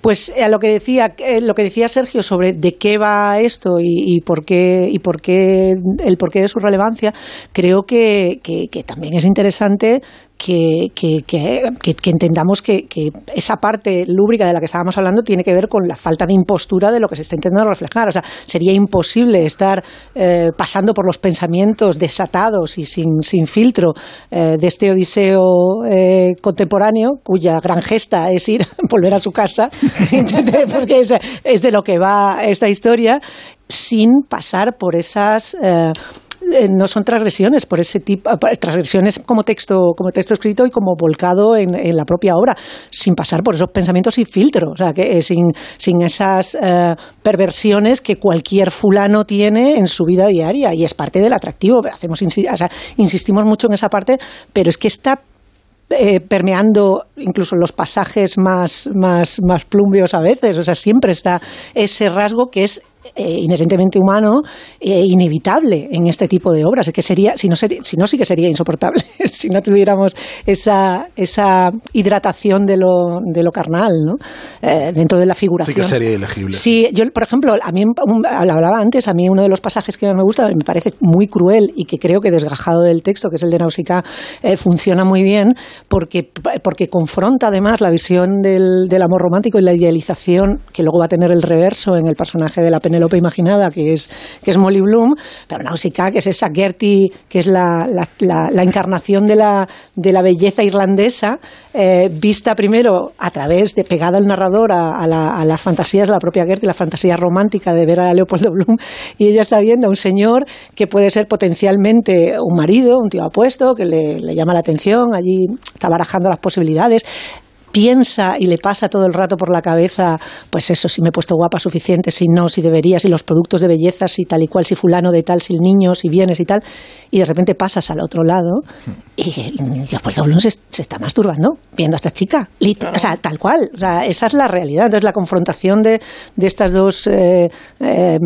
Pues eh, a lo que decía eh, lo que decía Sergio sobre de qué va esto y, y por qué y por qué el porqué de su relevancia, creo que, que- que también es interesante que, que- que- que- entendamos que, que esa parte lúbrica de la que estábamos hablando tiene que ver con la falta de impostura de lo que se está intentando reflejar. O sea, sería imposible estar eh, pasando por los pensamientos desatados y sin, sin filtro eh, de este Odiseo eh, contemporáneo, cuya gran gesta es ir, volver a su casa, porque es, es de lo que va esta historia, sin pasar por esas... eh, no son transgresiones por ese tipo eh, transgresiones como texto como texto escrito y como volcado en, en la propia obra sin pasar por esos pensamientos sin filtro o sea que eh, sin, sin esas eh, perversiones que cualquier fulano tiene en su vida diaria y es parte del atractivo hacemos insi- o sea, insistimos mucho en esa parte pero es que está permeando incluso los pasajes más, más, más plumbios a veces. O sea, siempre está ese rasgo que es eh, inherentemente humano e inevitable en este tipo de obras. Es que sería, si no, si no sí que sería insoportable si no tuviéramos esa, esa hidratación de lo, de lo carnal, ¿no? Eh, dentro de la figuración. Sí que sería ilegible. Sí, yo, por ejemplo, a mí, un- hablaba antes, a mí uno de los pasajes que más me gusta, me parece muy cruel y que creo que desgajado del texto, que es el de Nausicaa, eh, funciona muy bien porque, porque confronta además la visión del, del amor romántico y la idealización que luego va a tener el reverso en el personaje de la Penélope imaginada, que es, que es Molly Bloom, pero Nausicaa, que es esa Gertie, que es la, la, encarnación de la, de la belleza irlandesa, eh, vista primero a través de pegada al narrador a, a la- a las fantasías de la propia Gertie, la fantasía romántica de ver a Leopoldo Bloom, y ella está viendo a un señor que puede ser potencialmente un marido, un tío apuesto, que le llama la atención, allí está barajando las posibilidades piensa y le pasa todo el rato por la cabeza, pues eso, si me he puesto guapa suficiente, si no, si debería, si los productos de belleza, si tal y cual, si fulano de tal, si el niño, si vienes y tal, y de repente pasas al otro lado y Leopoldo Bloom se, se está masturbando viendo a esta chica, o sea, tal cual, o sea, esa es la realidad. Entonces la confrontación de, de estas dos eh, eh,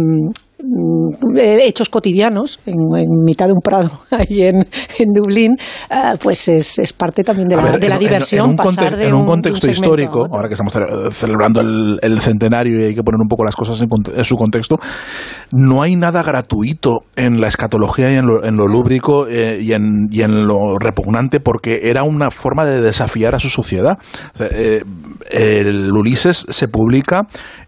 hechos cotidianos en, en mitad de un prado ahí en, en Dublín, eh, pues es, es parte también de la, ver, de la en- diversión. En, un, pasar conte- de en un un- contexto un segmento histórico, ahora que estamos ce- celebrando el, el centenario y hay que poner un poco las cosas en, su contexto, no hay nada gratuito en la escatología y en lo, en lo lúbrico eh, y, en, y en lo repugnante porque era una forma de desafiar a su sociedad. O sea, eh, el Ulises se publica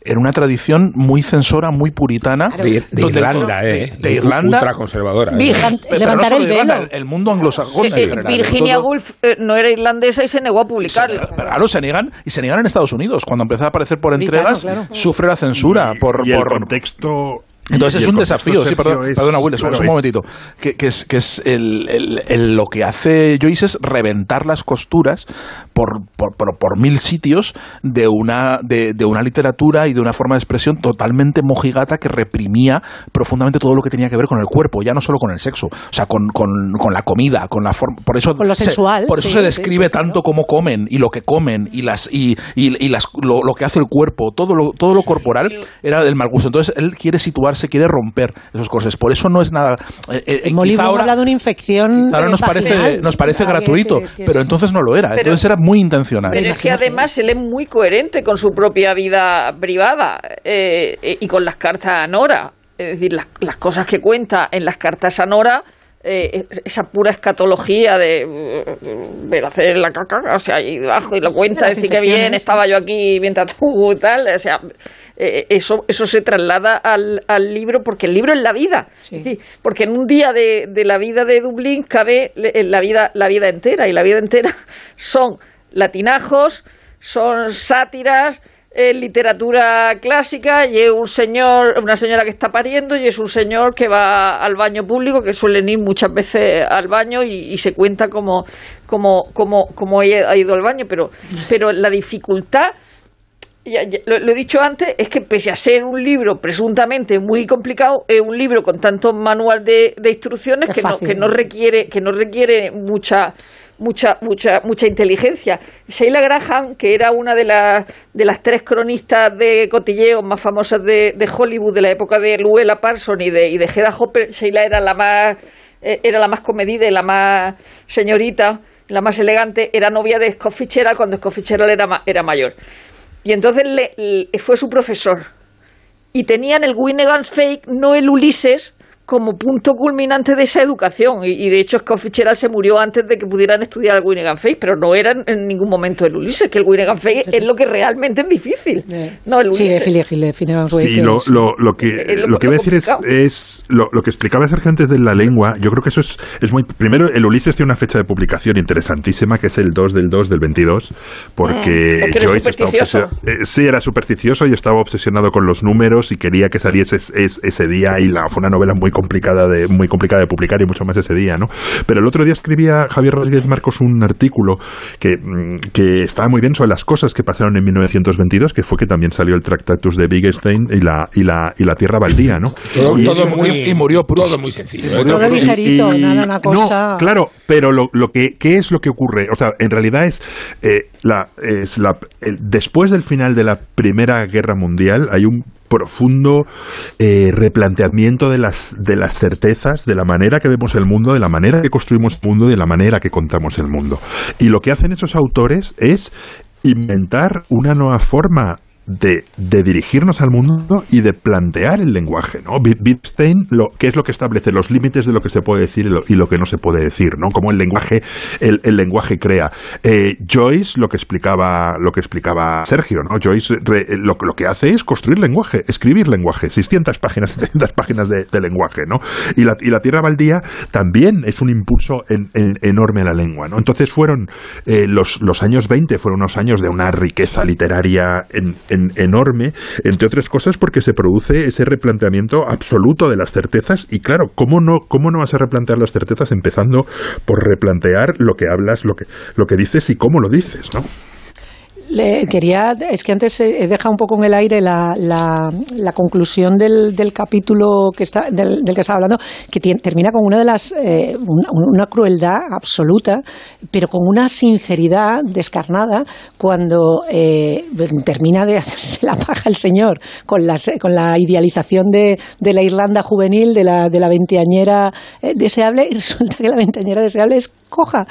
en una tradición muy censora, muy puritana. De, de donde- Irlanda, ¿eh? De, de Irlanda. Ultraconservadora. ¿eh? Virgen- no levantar solo el Irlanda, velo. el mundo anglosajón. en Eh, general. Virginia Woolf eh, no era irlandesa y se negó a publicarlo. Claro, se niegan y se niegan en Estados Unidos. Cuando empezó a aparecer por Britano, entregas, claro. sufre la censura por, y el por- contexto Entonces Y es un desafío, sí, perdón, es- perdona, Will, es- claro, es un momentito. Que, que es, que es el, el- el- lo que hace Joyce es reventar las costuras por, por, por- por mil sitios de una, de, de una literatura y de una forma de expresión totalmente mojigata que reprimía profundamente todo lo que tenía que ver con el cuerpo, ya no solo con el sexo, o sea, con, con- con la comida, con la forma. Por eso, Con lo se- sensual, por eso sí, se describe sí, claro. tanto cómo comen y lo que comen y las y, y- y las, lo, lo que hace el cuerpo, todo lo, todo lo corporal era del mal gusto. Entonces él quiere situarse, quiere romper esos cosas. Por eso no es nada. eh, eh, quizá ahora, habla de una infección. ahora nos parece, nos parece Ah, gratuito, que es- que pero es- entonces no lo era. Pero- entonces era muy intencional. Pero es que además él es muy coherente con su propia vida privada eh, eh, y con las cartas a Nora. Es decir, las, las cosas que cuenta en las cartas a Nora, eh, esa pura escatología de ver hacer la caca, o sea, ahí debajo y lo Sí, cuenta, de decir que bien, estaba yo aquí mientras tú tal, o sea, eh, eso, eso se traslada al, al libro porque el libro es la vida. Sí. Es decir, porque en un día de, de la vida de Dublín cabe le- la vida, la vida entera, y la vida entera son latinajos, son sátiras, eh, literatura clásica, y es un señor, una señora que está pariendo, y es un señor que va al baño público, que suelen ir muchas veces al baño y, y se cuenta como, como, como, como ha ido al baño, pero, pero la dificultad ya- ya- lo, lo he dicho antes, es que pese a ser un libro presuntamente muy complicado, es un libro con tanto manual de, de instrucciones Es que no, que no requiere, que no requiere mucha mucha mucha mucha inteligencia. Sheila Graham, que era una de las de las tres cronistas de cotilleo más famosas de, de Hollywood de la época de Luella Parson y de y de Hedda Hopper, Sheila era la más eh, era la más comedida y la más señorita, la más elegante, era novia de Scott Fitzgerald cuando Scott Fitzgerald era, ma- era mayor. Y entonces le, fue su profesor. Y tenían el Winnegan Fake, no el Ulises, como punto culminante de esa educación. Y, y de hecho, Scott Fitzgerald se murió antes de que pudieran estudiar el Winnegan Fake, pero no era en, ningún momento el Ulises, que el Winnegan Fake es lo que realmente es difícil. No el Sí, Ulises. es Wake, Sí, lo, es- lo, lo que, Es lo- lo que lo iba a decir es, es lo, lo que explicaba Sergio antes de la lengua. Yo creo que eso es, es muy. Primero, el Ulises tiene una fecha de publicación interesantísima, que es el 2 del 2 del 22, porque, Mm, porque Joyce estaba supersticioso. obsesio- eh, sí, era supersticioso y estaba obsesionado con los números y quería que saliese es- es- ese día. Y la, fue una novela muy complicada de muy complicada de publicar y mucho más ese día, ¿no? Pero el otro día escribía Javier Rodríguez Marcos un artículo que, mm, que estaba muy bien sobre las cosas que pasaron en 1922, que fue que también salió el Tractatus de Wittgenstein y la, y la, y la Tierra Baldía, ¿no? Todo, Y- todo y- muy, y murió Proust. todo muy sencillo. ¿eh? Todo Todo- ligerito, nada, una cosa- No, claro, pero lo, lo que ¿qué es lo que ocurre? O sea, en realidad es eh, la es la el- después del final de la Primera Guerra Mundial hay un profundo eh, replanteamiento de las de las certezas, de la manera que vemos el mundo, de la manera que construimos el mundo, de la manera que contamos el mundo. Y lo que hacen esos autores es inventar una nueva forma de, dirigirnos al mundo y de plantear el lenguaje, ¿no? Witt- Wittgenstein, lo, ¿qué es lo que establece? Los límites de lo que se puede decir y lo, que no se puede decir, ¿no? Como el lenguaje, el, lenguaje crea. Eh, Joyce, lo que explicaba, lo que explicaba Sergio, ¿no? Joyce lo, que hace es construir lenguaje, escribir lenguaje, 600 páginas, 700 páginas de, lenguaje, ¿no? Y la, Tierra Baldía también es un impulso en- en- enorme a la lengua, ¿no? Entonces fueron, eh, los, años 20 fueron unos años de una riqueza literaria en- enorme, entre otras cosas porque se produce ese replanteamiento absoluto de las certezas y claro, ¿cómo no, cómo no vas a replantear las certezas empezando por replantear lo que hablas, lo que, lo que dices y cómo lo dices, ¿no? Le quería, es que antes he dejado un poco en el aire la, la, conclusión del, del capítulo que está, del, del que estaba hablando, que termina con una de las eh, una, crueldad absoluta, pero con una sinceridad descarnada cuando eh, termina de hacerse la paja el señor con las, con la idealización de, de la Irlanda juvenil, de la, de la veinteañera eh, deseable, y resulta que la veinteañera deseable es coja.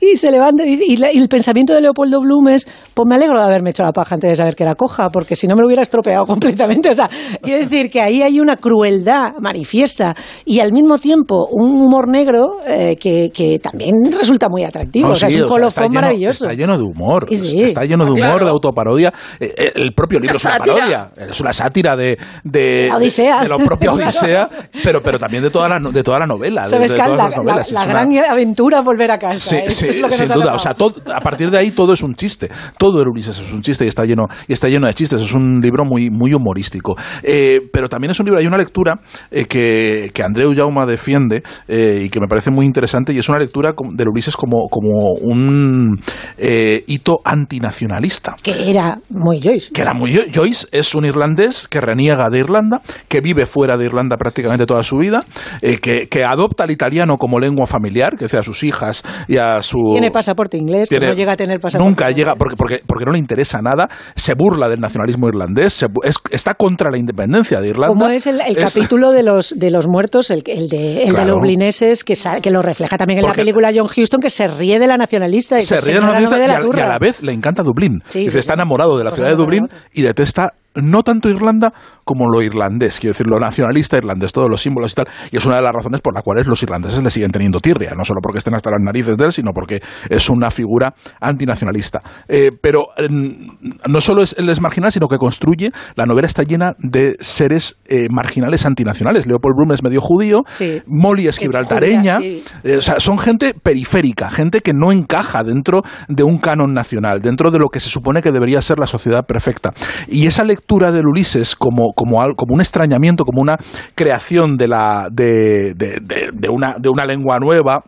Y se levanta y, y la- y el pensamiento de Leopoldo Bloom es, pues me alegro de haberme hecho la paja antes de saber que era coja, porque si no me lo hubiera estropeado completamente. O sea, quiero decir que ahí hay una crueldad manifiesta y al mismo tiempo un humor negro eh, que, que también resulta muy atractivo. No, o sea, sí, es un o sea, colofón está lleno- maravilloso. Está lleno de humor. Sí, sí. Está lleno de humor, Claro. de autoparodia. Eh, eh, El propio libro Una es una sátira. parodia. Es una sátira de, de, La Odisea. de, de la propia Odisea, pero, pero también de toda la, de toda la novela. de- ¿Sabes de qué? todas La, las la- novelas. la una- gran aventura volver volver a casa. Sí, Eso sí, es lo que sin nos duda. O sea, todo- a partir de ahí todo es un chiste. Todo el Ulises es un chiste y está lleno, y está lleno de chistes. Es un libro muy, muy humorístico. Eh, pero también es un libro, hay una lectura eh, que, que Andreu Jauma defiende eh, y que me parece muy interesante y es una lectura del Ulises como, como un eh, hito antinacionalista. Que era muy Joyce. Que era muy Joyce es un irlandés que reniega de Irlanda, que vive fuera de Irlanda prácticamente toda su vida, que, que adopta el italiano como lengua familiar, que sea sus hijas y a su Tiene pasaporte inglés, que tiene- no llega a tener pasaporte Nunca inglés. llega, porque, porque, porque no le interesa nada, se burla del nacionalismo irlandés, se es- está contra la independencia de Irlanda. Como es el, el Es- capítulo de los de los muertos, el, el de, el de los blineses, que, que lo refleja también en Porque- la película John Huston, que se ríe de la nacionalista y se ríe de la nacionalista y, la a, y a la vez le encanta Dublín. Sí, Dice, sí, está sí. enamorado de la Pues ciudad de Dublín y detesta no tanto Irlanda como lo irlandés, quiero decir, lo nacionalista irlandés, todos los símbolos y tal. Y es una de las razones por las cuales los irlandeses le siguen teniendo tirria, no solo porque estén hasta las narices de él, sino porque es una figura antinacionalista. Eh, pero eh, no solo es, él es marginal, sino que construye, la novela está llena de seres eh, marginales antinacionales. Leopold Bloom es medio judío, Sí. Molly es gibraltareña, sí. eh, o sea, son gente periférica, gente que no encaja dentro de un canon nacional, dentro de lo que se supone que debería ser la sociedad perfecta. Y esa lectura del Ulises como, como, como un extrañamiento, como una creación de, la, de, de, de- de una, de una lengua nueva.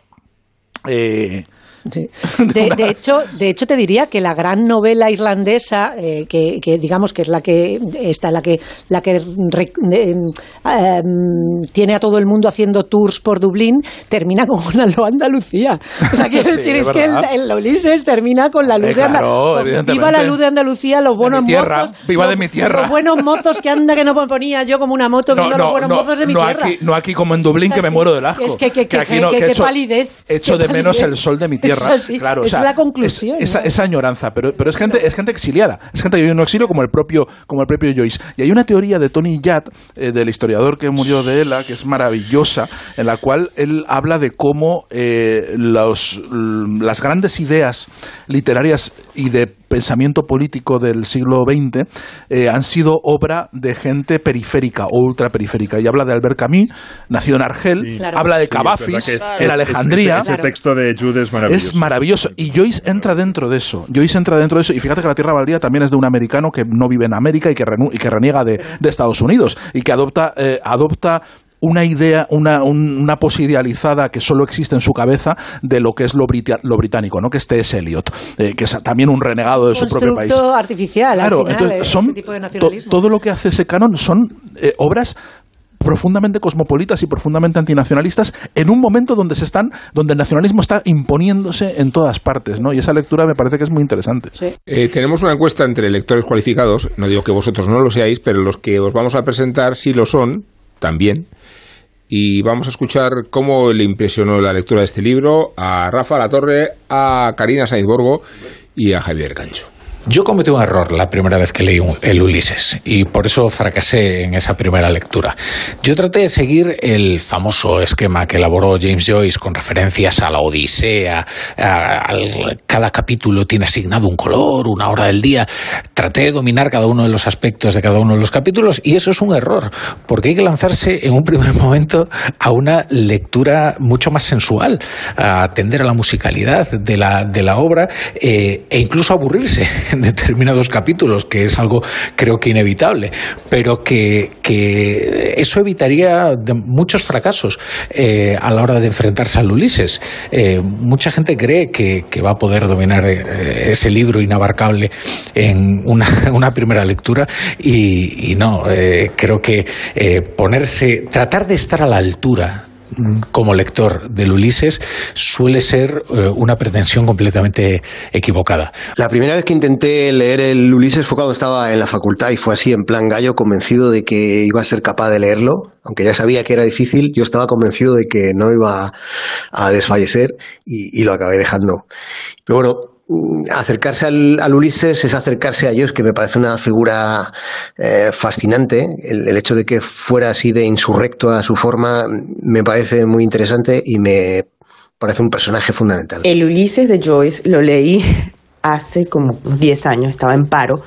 eh, Sí. De, de hecho, de hecho, te diría que la gran novela irlandesa, eh, que, que digamos que es la que está la que la que re- eh, em, tiene a todo el mundo haciendo tours por Dublín, termina con una Andalucía. O sea, quiero Sí, decir, es es que el, el Ulises termina con la luz Eh, de Andalucía. claro. Viva la luz de Andalucía, los buenos tierra, mozos. viva los- de mi tierra. Los buenos mozos que anda que no ponía yo como una moto viendo los buenos mozos de mi no tierra. aquí, no aquí como en Dublín que me muero del asco. Es que- que- que- aquí no, que- palidez, Echo que de menos el sol de mi tierra. Es así, claro, o esa sea, es la conclusión, es- esa, ¿no? esa añoranza, pero, pero es gente, es gente exiliada, es gente que vive en un exilio como el propio, como el propio Joyce. Y hay una teoría de Tony Yatt, eh, del historiador que murió de ELA, que es maravillosa, en la cual él habla de cómo eh, los, las grandes ideas literarias y de pensamiento político del siglo XX eh, han sido obra de gente periférica o ultraperiférica. Y habla de Albert Camus, nacido en Argel, Sí. Claro. habla de Sí, Cavafis, es- en Alejandría. Ese, ese texto de Jude es maravilloso. Es maravilloso. Y Joyce entra dentro de eso. Joyce entra dentro de eso. Y fíjate que La Tierra Baldía también es de un americano que no vive en América y que, renu- y que reniega de, de Estados Unidos. Y que adopta, eh, adopta una idea, una, un- una pose idealizada que solo existe en su cabeza de lo que es lo, lo británico, ¿no? Que este es Eliot, eh, que es también un renegado de su propio país. Constructo artificial, Claro, al final, entonces ese son tipo de to- nacionalismo. todo lo que hace ese canon son eh, obras profundamente cosmopolitas y profundamente antinacionalistas en un momento donde se están donde el nacionalismo está imponiéndose en todas partes no y esa lectura me parece que es muy interesante Sí. Eh, tenemos una encuesta entre lectores cualificados, no digo que vosotros no lo seáis, pero los que os vamos a presentar sí lo son, también. Y vamos a escuchar cómo le impresionó la lectura de este libro a Rafa La Torre, a Karina Sainz Borgo y a Javier Cancho. Yo cometí un error la primera vez que leí un- el Ulises y por eso fracasé en esa primera lectura. Yo traté de seguir el famoso esquema que elaboró James Joyce con referencias a la Odisea, a- cada capítulo tiene asignado un color, una hora del día. Traté de dominar cada uno de los aspectos de cada uno de los capítulos y eso es un error, porque hay que lanzarse en un primer momento a una lectura mucho más sensual, a atender a la musicalidad de la, de la obra eh, e incluso aburrirse determinados capítulos, que es algo creo que inevitable, pero que, que eso evitaría muchos fracasos eh, a la hora de enfrentarse al Ulises. Eh, mucha gente cree que, que va a poder dominar eh, ese libro inabarcable en una, una primera lectura y, no, eh, creo que ponerse, tratar de estar a la altura como lector del Ulises suele ser eh, una pretensión completamente equivocada. La primera vez que intenté leer el Ulises fue cuando estaba en la facultad y fue así en plan gallo, convencido de que iba a ser capaz de leerlo, aunque ya sabía que era difícil, yo estaba convencido de que no iba a desfallecer y, y lo acabé dejando. Pero bueno, acercarse al, Ulises es acercarse a Dios, que me parece una figura eh, fascinante. El, el hecho de que fuera así de insurrecto a su forma me parece muy interesante y me parece un personaje fundamental. El Ulises de Joyce lo leí hace como 10 años, estaba en paro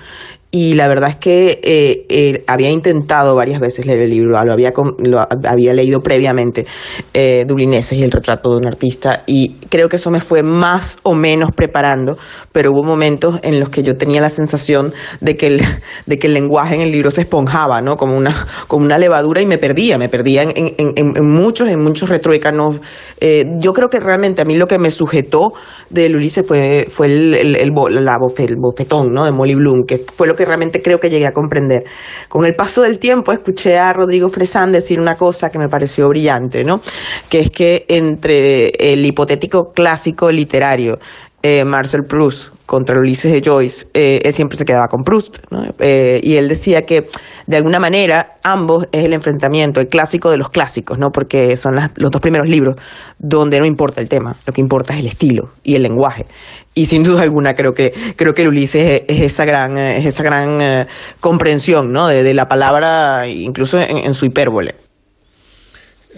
y la verdad es que eh, eh, había intentado varias veces leer el libro, lo había, lo había leído previamente, eh, Dublineses y el retrato de un artista, y creo que eso me fue más o menos preparando, pero hubo momentos en los que yo tenía la sensación de que el, de que el lenguaje en el libro se esponjaba, ¿no? Como una, como una levadura y me perdía, me perdía en, en- en- en muchos, en muchos retroicanos. Eh, yo creo que realmente a mí lo que me sujetó del Ulises fue, fue el, el, el la bofe- el bofetón, ¿no? De Molly Bloom, que fue lo que realmente creo que llegué a comprender. Con el paso del tiempo escuché a Rodrigo Fresán decir una cosa que me pareció brillante, ¿no? Que es que entre el hipotético clásico literario eh, Marcel Proust contra el Ulises de Joyce, eh, él siempre se quedaba con Proust. ¿no? Eh, y él decía que, de alguna manera, ambos es el enfrentamiento, el clásico de los clásicos, ¿no? porque son las- los dos primeros libros donde no importa el tema, lo que importa es el estilo y el lenguaje. Y sin duda alguna creo que creo que el Ulises es, es esa gran es esa gran eh, comprensión ¿no? de, de la palabra incluso en, en su hipérbole.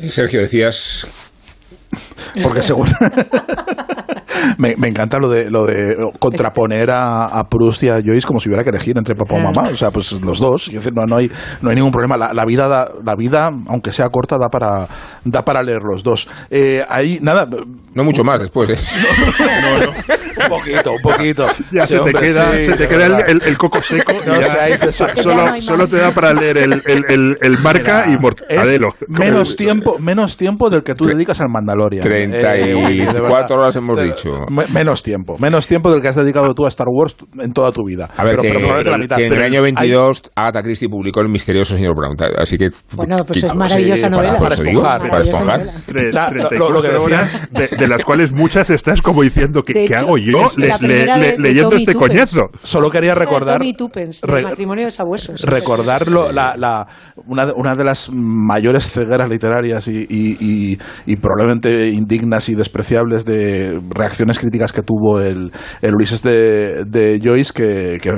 Sergio, decías Porque según me, me encanta lo de lo de contraponer a, a Proust y a Joyce como si hubiera que elegir entre papá o mamá. O sea, pues los dos. Decir, no, no hay no hay ningún problema. La, la vida da- la vida, aunque sea corta, da para da para leer los dos. Eh, ahí nada. No mucho más después. ¿eh? un poquito, un poquito. Ya Sí, se, te hombre, queda, sí, se te queda el, el- el coco seco. y No ya seáis so- exactos. solo, Ya no hay solo te da para leer el, el, el, el marca y Es mortadelo. menos tiempo, menos tiempo del que tú dedicas al Mandalorian. 34 horas hemos Te- dicho. me- Menos tiempo, menos tiempo del que has dedicado tú a Star Wars en toda tu vida. A ver, pero, que, pero probablemente la mitad. que en el Pero año hay- 22 Agatha Christie publicó El misterioso señor Brown. Así que... Bueno, pues es maravillosa novela. Para, digo, Para para esponjar. esponjar. Tre- La- 34 lo- que horas, de, las cuales muchas estás como diciendo, ¿qué, De qué hecho, hago yo le- le- le- leyendo este coñazo? Solo quería recordar. Tommy del re- matrimonio de sabuesos. recordarlo la, la- una, de- una de las mayores cegueras literarias y, y- y- y probablemente indignas y despreciables de reacciones críticas que tuvo el, el Ulises de, de Joyce que, que,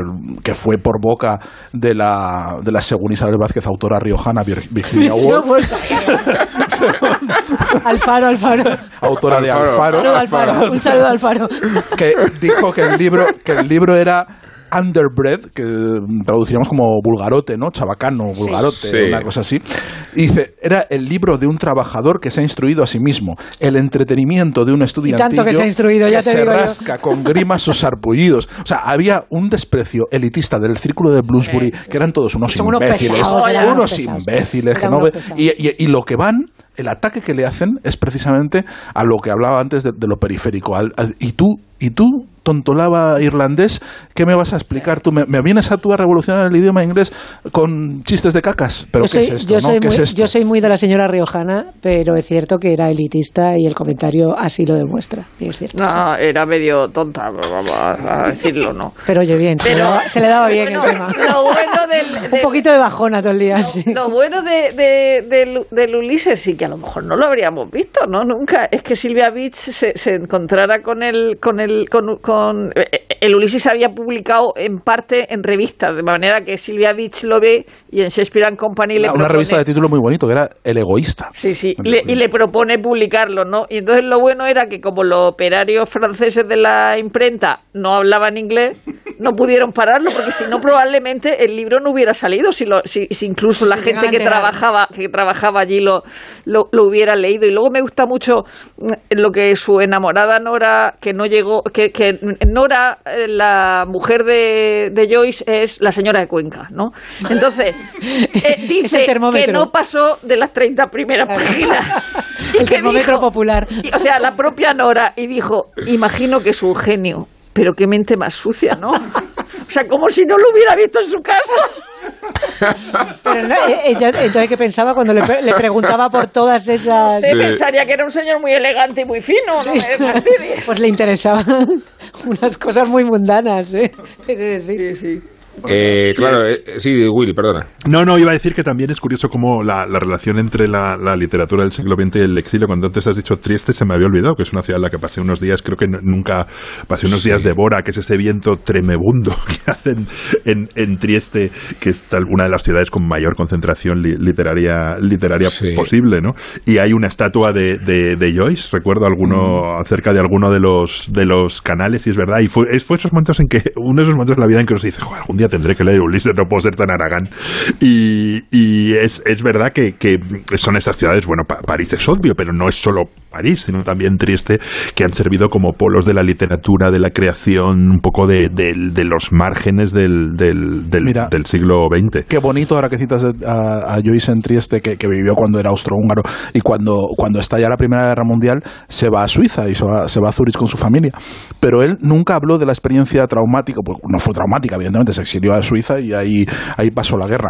que fue por boca de la, de la según Isabel Vázquez autora riojana Vir- Virginia Yo, Woolf pues, Alfaro, Alfaro. autora de Alfaro. Alfaro, Saludo, Alfaro. Un saludo, Alfaro. que dijo que el libro que el libro era underbred, que traduciríamos como vulgarote, ¿no? Chabacano, vulgarote, Sí. una cosa así. Y dice, era el libro de un trabajador que se ha instruido a sí mismo, el entretenimiento de un estudiantillo que se ha instruido, ya que te se digo yo. rasca con grimas sus sarpullidos. O sea, había un desprecio elitista del círculo de Bloomsbury, que eran todos unos Son unos imbéciles, pesados, unos unos pesados. imbéciles, que Eran no unos ve- pesados. y, y- y lo que van, el ataque que le hacen es precisamente a lo que hablaba antes de, lo periférico. Al- al- y tú, y tú, tontolaba irlandés, ¿qué me vas a explicar tú? ¿Me, me vienes a tú a revolucionar el idioma inglés con chistes de cacas? ¿Pero yo qué soy, es esto? yo no? soy ¿Qué muy, es esto? yo soy muy de la señora riojana, pero es cierto que era elitista y el comentario así lo demuestra. es cierto, sí. No, era medio tonta, vamos a decirlo, ¿no? Pero oye bien, se, le Pero- daba, se le daba bien Bueno, el tema. Lo bueno del, Un del- poquito de bajona todo el día, sí. Lo bueno de, de- del, del Ulises, sí que a lo mejor no lo habríamos visto, ¿no? Nunca. Es que Silvia Beach se, se encontrara con el. Con el, con, con- eh, el Ulises había publicado en parte en revistas, de manera que Silvia Beach lo ve y en Shakespeare and Company le Una, propone- revista de título muy bonito, que era El Egoísta. Sí, sí, le- y le propone publicarlo, ¿no? Y entonces lo bueno era que como los operarios franceses de la imprenta no hablaban inglés, no pudieron pararlo, porque si no probablemente el libro no hubiera salido, si, lo, si, si incluso la Se gente que trabajaba, que trabajaba allí lo, lo, lo hubiera leído. Y luego me gusta mucho mm, lo que su enamorada Nora, que no llegó, que, que Nora, eh, la mujer de, de Joyce, es la señora de Cuenca, ¿no? Entonces, eh, dice que no pasó de las 30 primeras páginas. El termómetro dijo- popular. y- O sea, la propia Nora, y dijo, imagino que es un genio, pero qué mente más sucia, ¿no? O sea, como si no lo hubiera visto en su casa. Pero no, eh, ella, entonces, ¿qué pensaba cuando le, le preguntaba por todas esas...? Usted pensaría que era un señor muy elegante y muy fino, ¿no? fastidies. Pues le interesaban unas cosas muy mundanas, ¿eh? He de decir. Eh, claro, eh, sí, Willy, perdona. No, no, iba a decir que también es curioso cómo la, la relación entre la, la literatura del siglo XX y el exilio, cuando antes has dicho Trieste, se me había olvidado, que es una ciudad en la que pasé unos días, creo que nunca pasé unos días de Bora, que es ese viento tremebundo que hacen en, en Trieste, que es tal- una de las ciudades con mayor concentración li- literaria, literaria Sí. posible, ¿no? Y hay una estatua de, de, de Joyce, recuerdo alguno, acerca de alguno de los, de los canales, y es verdad, y fue, es- fue esos momentos en que, uno de esos momentos en la vida en que uno se dice, joder, algún día tendré que leer Ulises, no puedo ser tan aragán. Y, y es, es verdad que, que son esas ciudades, bueno, Pa- París es obvio, pero no es solo París, sino también Trieste, que han servido como polos de la literatura, de la creación, un poco de, de- de los márgenes del, del, del, Mira. del siglo XX. Qué bonito ahora que citas a, a Joyce en Trieste, que, que vivió cuando era austrohúngaro y cuando, cuando estalla la Primera Guerra Mundial se va a Suiza y se va, se va a Zurich con su familia. Pero él nunca habló de la experiencia traumática, pues no fue traumática, evidentemente, se exilió a Suiza y ahí, ahí pasó la guerra.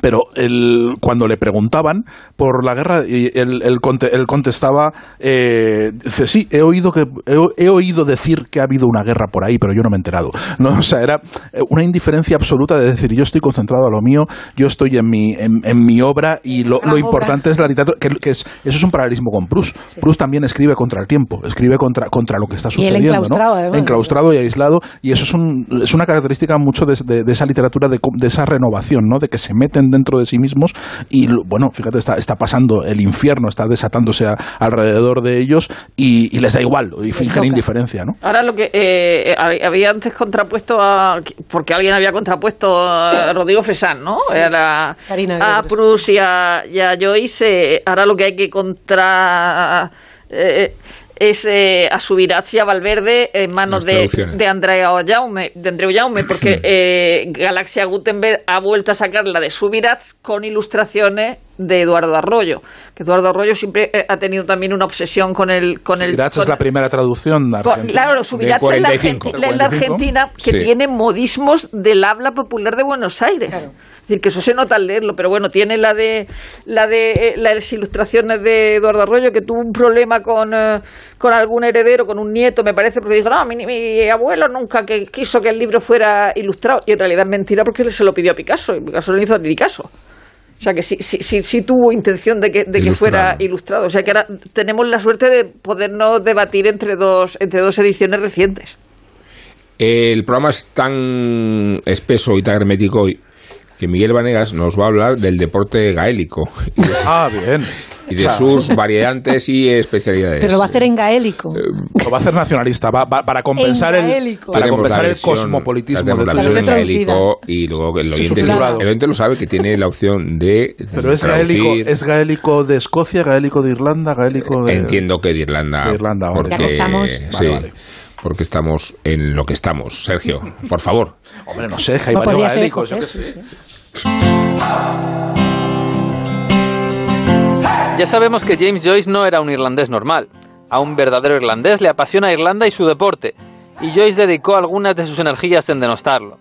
Pero él, cuando le preguntaban por la guerra, y él, él él contestaba, eh, dice, sí, he oído, que, he, he oído decir que ha habido una guerra por ahí, pero yo no me he enterado. ¿no? O sea, era eh, una indiferencia absoluta de decir, yo estoy concentrado a lo mío, yo estoy en mi, en, en mi obra y lo, lo importante es la literatura, que, que es, eso es un paralelismo con Proust. Proust también escribe contra el tiempo, escribe contra, contra lo que está Y él sucediendo. enclaustrado, ¿no? además. Enclaustrado y aislado, y eso es, un, es una característica mucho de, de- de esa literatura, de, de esa renovación, ¿no? de que se meten dentro de sí mismos y, lo- bueno, fíjate, está, está pasando el infierno, está desatándose a- alrededor de ellos y, y les da igual, y fingen indiferencia, ¿no? Ahora lo que eh, hab- había antes contrapuesto a. Porque alguien había contrapuesto a Rodrigo Fresán, ¿no? Era Karina a. Proust y a, y a Joyce. eh, ahora lo que hay que contra. eh, es eh, a Subirats y a Valverde en manos de, de Andrea Jaume, de Andreu Jaume, porque eh, Galaxia Gutenberg ha vuelto a sacar la de Subirats con ilustraciones de Eduardo Arroyo. Que Eduardo Arroyo siempre eh, ha tenido también una obsesión con el... Con el con- es la primera traducción con- argentina. claro, los Subirats es la, 45. Argenti- la- la Argentina que Sí. tiene modismos del habla popular de Buenos Aires. Es decir, que eso se nota al leerlo, pero bueno, tiene la de la de eh, las ilustraciones de Eduardo Arroyo, que tuvo un problema con, eh, con algún heredero, con un nieto, me parece, porque dijo, no, mi, mi abuelo nunca que quiso que el libro fuera ilustrado. Y en realidad es mentira porque se lo pidió a Picasso, y Picasso no le hizo ni caso. O sea que sí, sí, sí, sí tuvo intención de que, de que fuera Ilustrado. O sea que ahora tenemos la suerte de podernos debatir entre dos, entre dos ediciones recientes. El programa es tan espeso y tan hermético hoy que Miguel Vanegas nos va a hablar del deporte gaélico Ah, bien. Y de sus variantes y especialidades. Pero lo va a hacer en gaélico. Lo va a hacer nacionalista, va, va- para compensar En el, para compensar la el versión- cosmopolitismo tenemos de la versión en gaélico y luego el oyente, el oyente lo sabe que tiene la opción de Pero es traducir. gaélico, es gaélico de Escocia, gaélico de Irlanda, gaélico de... Entiendo que de Irlanda. De Irlanda, vale. porque, Ya que estamos. sí, Vale, vale. porque estamos en lo que estamos. Sergio, por favor. Hombre, no sé, hay No varios gaélicos, yo qué sé. sí, sí. Ya sabemos que James Joyce no era un irlandés normal. A un verdadero irlandés le apasiona Irlanda y su deporte, y Joyce dedicó algunas de sus energías en denostarlo.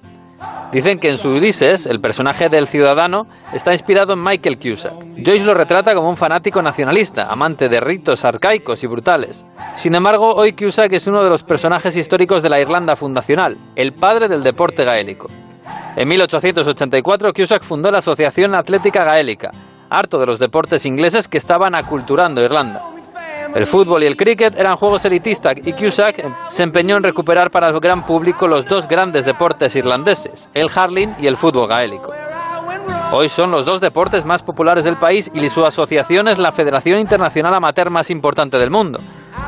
Dicen que en su Ulises, el personaje del ciudadano está inspirado en Michael Cusack. Joyce lo retrata como un fanático nacionalista, amante de ritos arcaicos y brutales. Sin embargo, hoy Cusack es uno de los personajes históricos de la Irlanda fundacional, el padre del deporte gaélico. En 1884, Cusack fundó la Asociación Atlética Gaélica, harto de los deportes ingleses que estaban aculturando Irlanda. El fútbol y el cricket eran juegos elitistas y Cusack se empeñó en recuperar para el gran público los dos grandes deportes irlandeses, el hurling y el fútbol gaélico. Hoy son los dos deportes más populares del país y su asociación es la Federación Internacional Amateur más importante del mundo.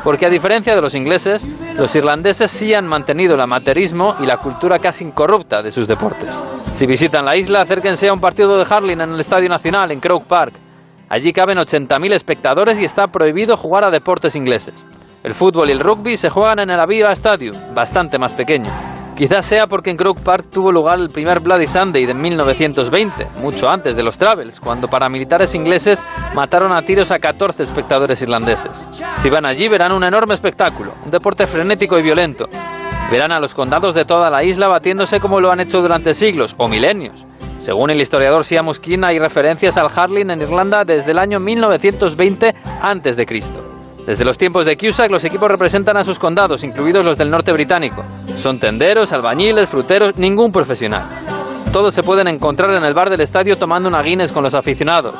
Porque a diferencia de los ingleses, los irlandeses sí han mantenido el amateurismo y la cultura casi incorrupta de sus deportes. Si visitan la isla, acérquense a un partido de hurling en el Estadio Nacional, en Croke Park. Allí caben 80.000 espectadores y está prohibido jugar a deportes ingleses. El fútbol y el rugby se juegan en el Aviva Stadium, bastante más pequeño. Quizás sea porque en Croke Park tuvo lugar el primer Bloody Sunday de 1920, mucho antes de los Travels, cuando paramilitares ingleses mataron a tiros a 14 espectadores irlandeses. Si van allí verán un enorme espectáculo, un deporte frenético y violento. Verán a los condados de toda la isla batiéndose como lo han hecho durante siglos o milenios. Según el historiador Seamus King, hay referencias al hurling en Irlanda desde el año 1920 a.C. Desde los tiempos de Cusack, los equipos representan a sus condados, incluidos los del norte británico. Son tenderos, albañiles, fruteros, ningún profesional. Todos se pueden encontrar en el bar del estadio tomando una Guinness con los aficionados.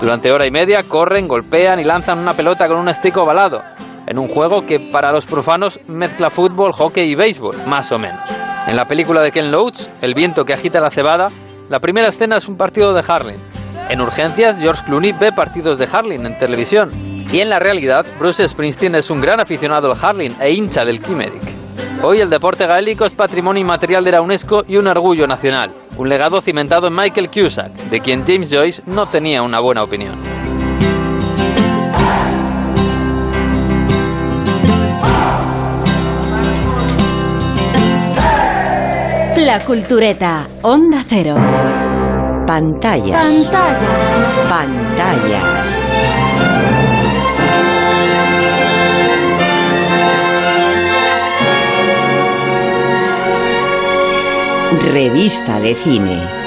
Durante hora y media corren, golpean y lanzan una pelota con un stick ovalado, en un juego que para los profanos mezcla fútbol, hockey y béisbol, más o menos. En la película de Ken Loach, El viento que agita la cebada, la primera escena es un partido de hurling. En urgencias, George Clooney ve partidos de hurling en televisión. Y en la realidad, Bruce Springsteen es un gran aficionado al hurling e hincha del Kimerick. Hoy el deporte gaélico es patrimonio inmaterial de la UNESCO y un orgullo nacional, un legado cimentado en Michael Cusack, de quien James Joyce no tenía una buena opinión. La Cultureta, Onda Cero. Pantalla. Pantalla. Pantalla. Revista de cine.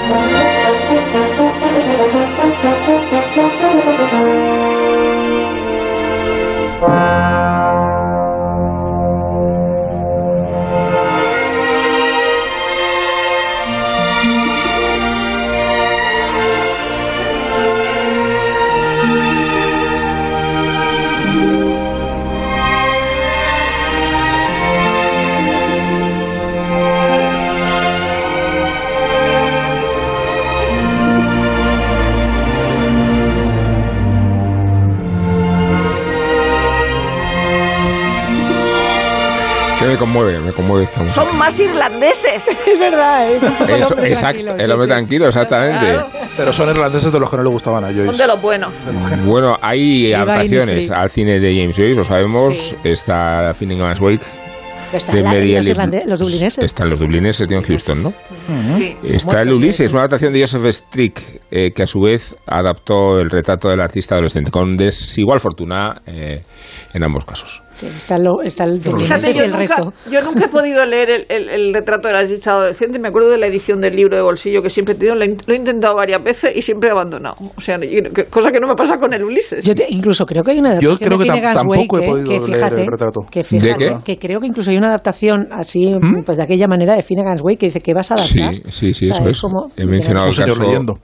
Me conmueve, me conmueve esta música. Son más irlandeses. Es verdad, es un poco el Eso, hombre exacto, tranquilo, el hombre sí. tranquilo, exactamente. Pero son irlandeses de los que no le gustaban a Son Joyce. de los buenos. Bueno, hay adaptaciones al cine de James Joyce, lo sabemos. Sí. Está Finnegan's Wake. Está de la- los, irlande- los dublineses. Están los dublineses de John Huston, ¿no? Sí. Está el Ulises, una adaptación de Joseph Strick, eh, que a su vez adaptó el retrato del artista adolescente, con desigual fortuna eh, en ambos casos. Sí, está, lo- está el Fíjate, yo el nunca, resto. yo nunca he podido leer el, el- el retrato del artista adolescente. Me acuerdo de la edición del libro de bolsillo que siempre he tenido. Lo he, intentado varias veces y siempre he abandonado. O sea, que- cosa que no me pasa con el Ulises. Yo te- incluso creo que hay una Yo adaptación creo de que tam- Finnegan's tampoco Wake, he podido que leer fíjate, el retrato. que fíjate, ¿De qué? que creo que incluso hay una adaptación así, pues de aquella manera de Finnegan's Wake que dice que vas a Sí, sí, sí, O sea, eso es como- He mencionado el caso leyendo.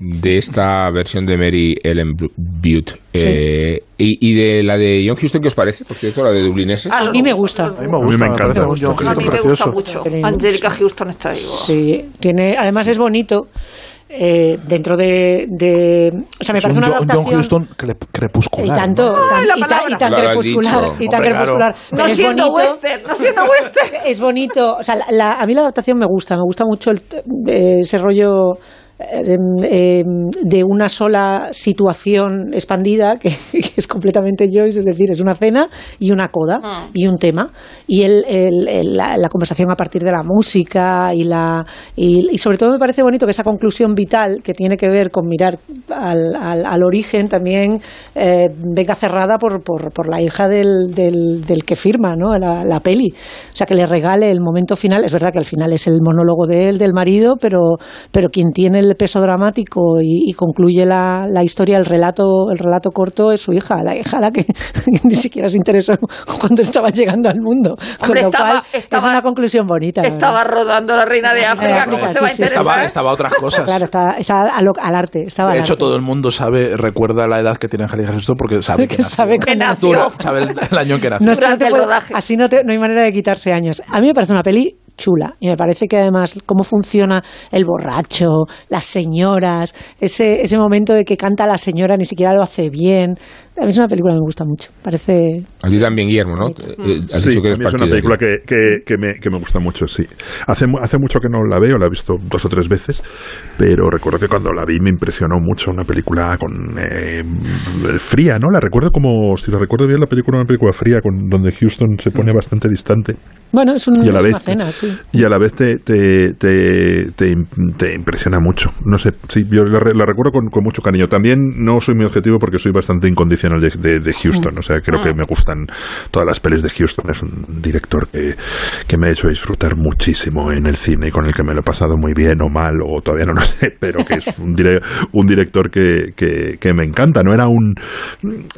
de esta versión de Mary Ellen Bu- Butte. Eh, y, y de la de John Huston, ¿qué os parece? Por cierto, la de dublineses. Ah, A mí me gusta. A mí me gusta, me me, encanta. Me gusta. A mí me gusta mucho. Angélica Houston está ahí. Sí, tiene, además es bonito. Eh, dentro de, de- O sea, me Es parece un una adaptación. John Huston cre- Y crepuscular. tanto, ¿no? tan, y, ta- y tan crepuscular, y tan Hombre, crepuscular. No siendo bonito, western, no siendo western. es bonito. O sea, la- la- a mí la adaptación me gusta, me gusta mucho el- eh, ese rollo eh, de una sola situación expandida que, que es completamente Joyce, es decir, es una cena y una coda Mm. y un tema y el, el- el- la, la conversación a partir de la música y la y, y sobre todo me parece bonito que esa conclusión vital que tiene que ver con mirar al, al- al origen también eh, venga cerrada por, por, por la hija del, del, del que firma ¿no? la, la peli o sea que le regale el momento final es verdad que al final es el monólogo de él del marido pero pero quien tiene el peso dramático y, y concluye la, la historia el relato el relato corto es su hija la hija a la que ni siquiera se interesó cuando estaba llegando al mundo con Hombre, lo estaba- cual es estaba- una conclusión bonita Estaba verdad. rodando la reina de África, África, ¿cómo se sí, va a interesar? Estaba, estaba a otras cosas. Claro, está, está a lo- al arte. Estaba De al hecho, arte. todo el mundo sabe, recuerda la edad que tiene Angélica Houston porque sabe que, Que nació. sabe Que nació. Dura, sabe el, el año en que nació. No, es no te el puede- así no, te- no hay manera de quitarse años. A mí me parece una peli chula y me parece que además cómo funciona el borracho, las señoras, ese, ese momento de que canta la señora ni siquiera lo hace bien. A mí es una película que me gusta mucho. Parece A ti también, Guillermo, ¿no? Eh, has Sí, dicho que a mí es una película que, que, que me, que me gusta mucho, sí. Hace, hace mucho que no la veo, la he visto dos o tres veces, pero recuerdo que cuando la vi me impresionó mucho una película con eh, fría, ¿no? La recuerdo como, si la recuerdo bien, la película una película fría, con, donde Houston se pone bastante distante. Bueno, es, un- Y a la es vez- una cena, sí. Y a la vez te, te, te, te, te impresiona mucho. No sé, sí, yo la, la recuerdo con, con mucho cariño. También no soy muy objetivo porque soy bastante incondicional de, de- de Houston. O sea, creo que me gustan todas las pelis de Houston. Es un director que, que me ha hecho disfrutar muchísimo en el cine y con el que me lo he pasado muy bien o mal, o todavía no lo sé, pero que es un, dire- un director que, que, que me encanta. No era un.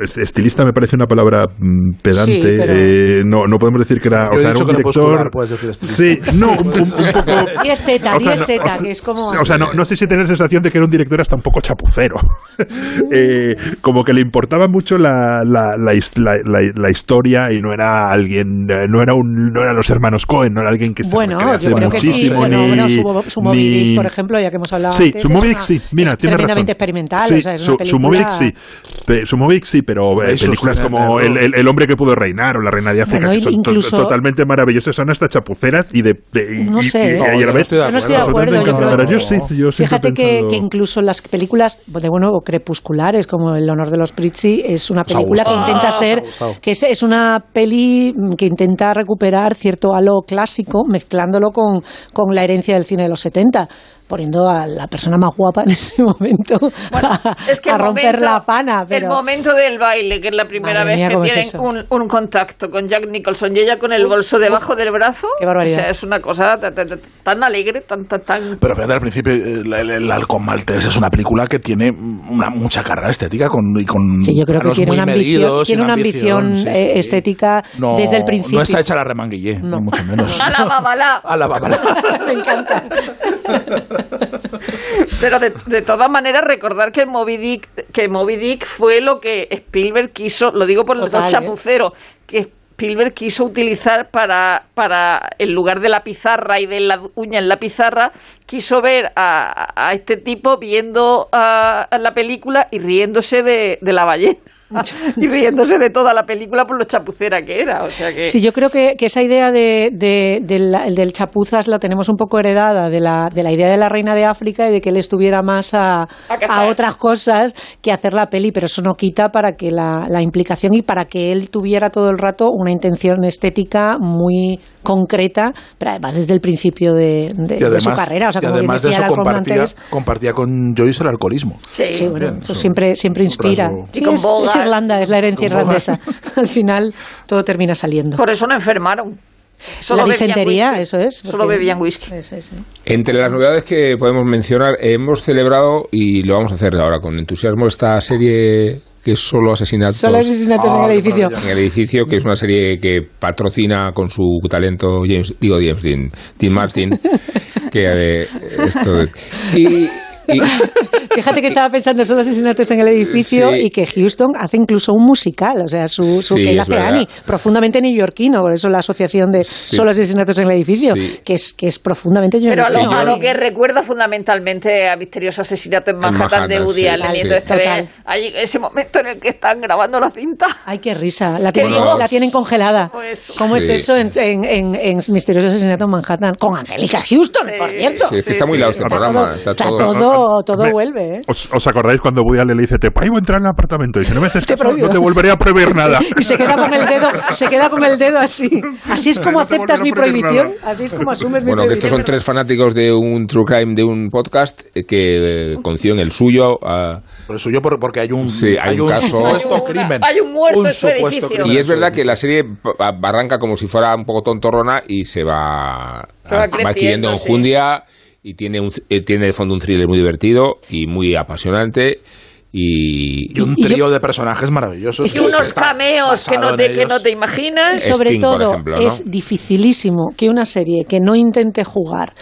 es- Estilista me parece una palabra mm, pedante. Sí, pero- eh, no, no podemos decir que era. Yo o sea, era un director. decir. Sí, no, un, un- un poco. Y esteta, O y sea, no, esteta, o sea, que es como... O sea, no, no sé si tener sensación de que era un director hasta un poco chapucero. Eh, como que le importaba mucho mucho la, la, la, la- la- la historia y no era alguien, eh, no era un, no eran los hermanos Cohen, no era alguien que se Bueno, recrease yo creo que sí. ni- bueno, su, su Moby ni- Dick, por ejemplo, ya que hemos hablado Sí, antes, su Dick sí, mira, es tiene tremendamente razón. experimental, Sí, o sea, es su, una su Moby Dick película... sí, Pe- su Moby Dick sí, pero eh, películas sí, como no. el, el- El hombre que pudo reinar o La reina de África, Bueno, que son to- incluso- totalmente maravillosas, son hasta chapuceras y de... de- y- No sé, y- ¿eh? y a la yo no vez estoy de Yo no estoy de absolutamente acuerdo. Yo, sí, yo Fíjate que, incluso las películas de bueno crepusculares como El honor de los Prizzi es una película que intenta Ah, ser que es, es una peli mm, que intenta recuperar cierto halo clásico mezclándolo con, con la herencia del cine de los 70 poniendo a la persona más guapa en ese momento a, Es que a el romper momento- la pana pero El momento del baile, que es la primera Madre vez mía, que ¿cómo es tienen eso? un, un contacto con Jack Nicholson y ella con el bolso debajo del brazo. Qué barbaridad. O sea, es una cosa ta- ta- ta- tan alegre, tan, tan, tan... Pero fíjate, al principio, eh, el, el, el Halcón Maltés es una película que tiene una mucha carga estética con, y con Sí, yo creo que tiene una ambición, medidos tiene una ambición, sí, eh, sí. estética No, desde el principio. No está hecha la remanguillé, ni mucho menos. ¡A la babalá! A la babalá. Me encanta. Pero de, de todas maneras, recordar que Moby, Dick, que Moby Dick fue lo que Spielberg quiso, lo digo por los Total, dos ¿eh? chapuceros, que Spielberg quiso utilizar para, para, en lugar de la pizarra y de la uña en la pizarra, quiso ver a, a este tipo viendo a, a la película y riéndose de, de la ballena. y riéndose de toda la película por lo chapucera que era. O sea que... Sí, yo creo que, que esa idea de, de- del, del chapuzas la tenemos un poco heredada de la, de la idea de la reina de África y de que él estuviera más a, a otras cosas que hacer la peli, pero eso no quita para que la, la implicación y para que él tuviera todo el rato una intención estética muy concreta, pero además desde el principio de, de- Y de además, su carrera. O sea, y como bien además de eso compartía, antes, compartía con Joyce el alcoholismo. Sí, bueno, Bien, eso eso- siempre, siempre inspira. Sí, es, Irlanda, es la herencia irlandesa. Al final todo termina saliendo. Por eso no enfermaron. Solo la bebían disentería, whisky. eso es. Solo bebían whisky. Entre las novedades que podemos mencionar, hemos celebrado, y lo vamos a hacer ahora con entusiasmo, esta serie que es solo asesinatos. Solo asesinatos en el edificio. En el edificio, que es una serie que patrocina con su talento James, digo James Dean, Dean Martin, que eh, esto de- y, y- Fíjate que estaba pensando solo asesinatos en el edificio Sí. y que Houston hace incluso un musical, o sea, su, su Sí, que él hace verdad. Annie, profundamente neoyorquino, por eso la asociación de solo asesinatos en el edificio, Sí. que es que es profundamente Pero a lo, neoyorquino. a lo que recuerda fundamentalmente a Misterioso Asesinato en Manhattan, de Manhattan, Woody sí, Allen. sí. Y entonces ves ahí ese momento en el que están grabando la cinta. Ay, qué risa. La ¿Qué tienen, digo? la tienen congelada. Pues- ¿Cómo es Sí. eso en, en, en, en Misterioso Asesinato en Manhattan? Con Angélica Houston, por cierto. sí, es que está muy lado este programa. Está, Está todo, todo, todo Me- vuelve, ¿eh? ¿Os, os acordáis cuando Woody Allen le dice, te prohíbo entrar en el apartamento? Y si no me haces Te caso, no te volveré a prohibir nada. Y se queda con el dedo, se queda con el dedo así. Así es como No aceptas mi prohibición, nada. así es como asumes mi Bueno, que estos prohibición. son tres fanáticos de un true crime, de un podcast, eh, que eh, conciben el suyo. a- el suyo, por- porque hay un, Sí, hay un caso. supuesto Hay una- crimen. hay un muerto Un en su edificio. crimen. Y es verdad que la serie arranca como si fuera un poco tontorrona y se va, va adquiriendo sí. Y tiene, un, eh, tiene de fondo un thriller muy divertido y muy apasionante. Y, Y un trío de personajes maravillosos. Y unos cameos que no, te, que no te imaginas. Sobre Sting, todo, ejemplo, ¿no? es dificilísimo que una serie que no intente jugar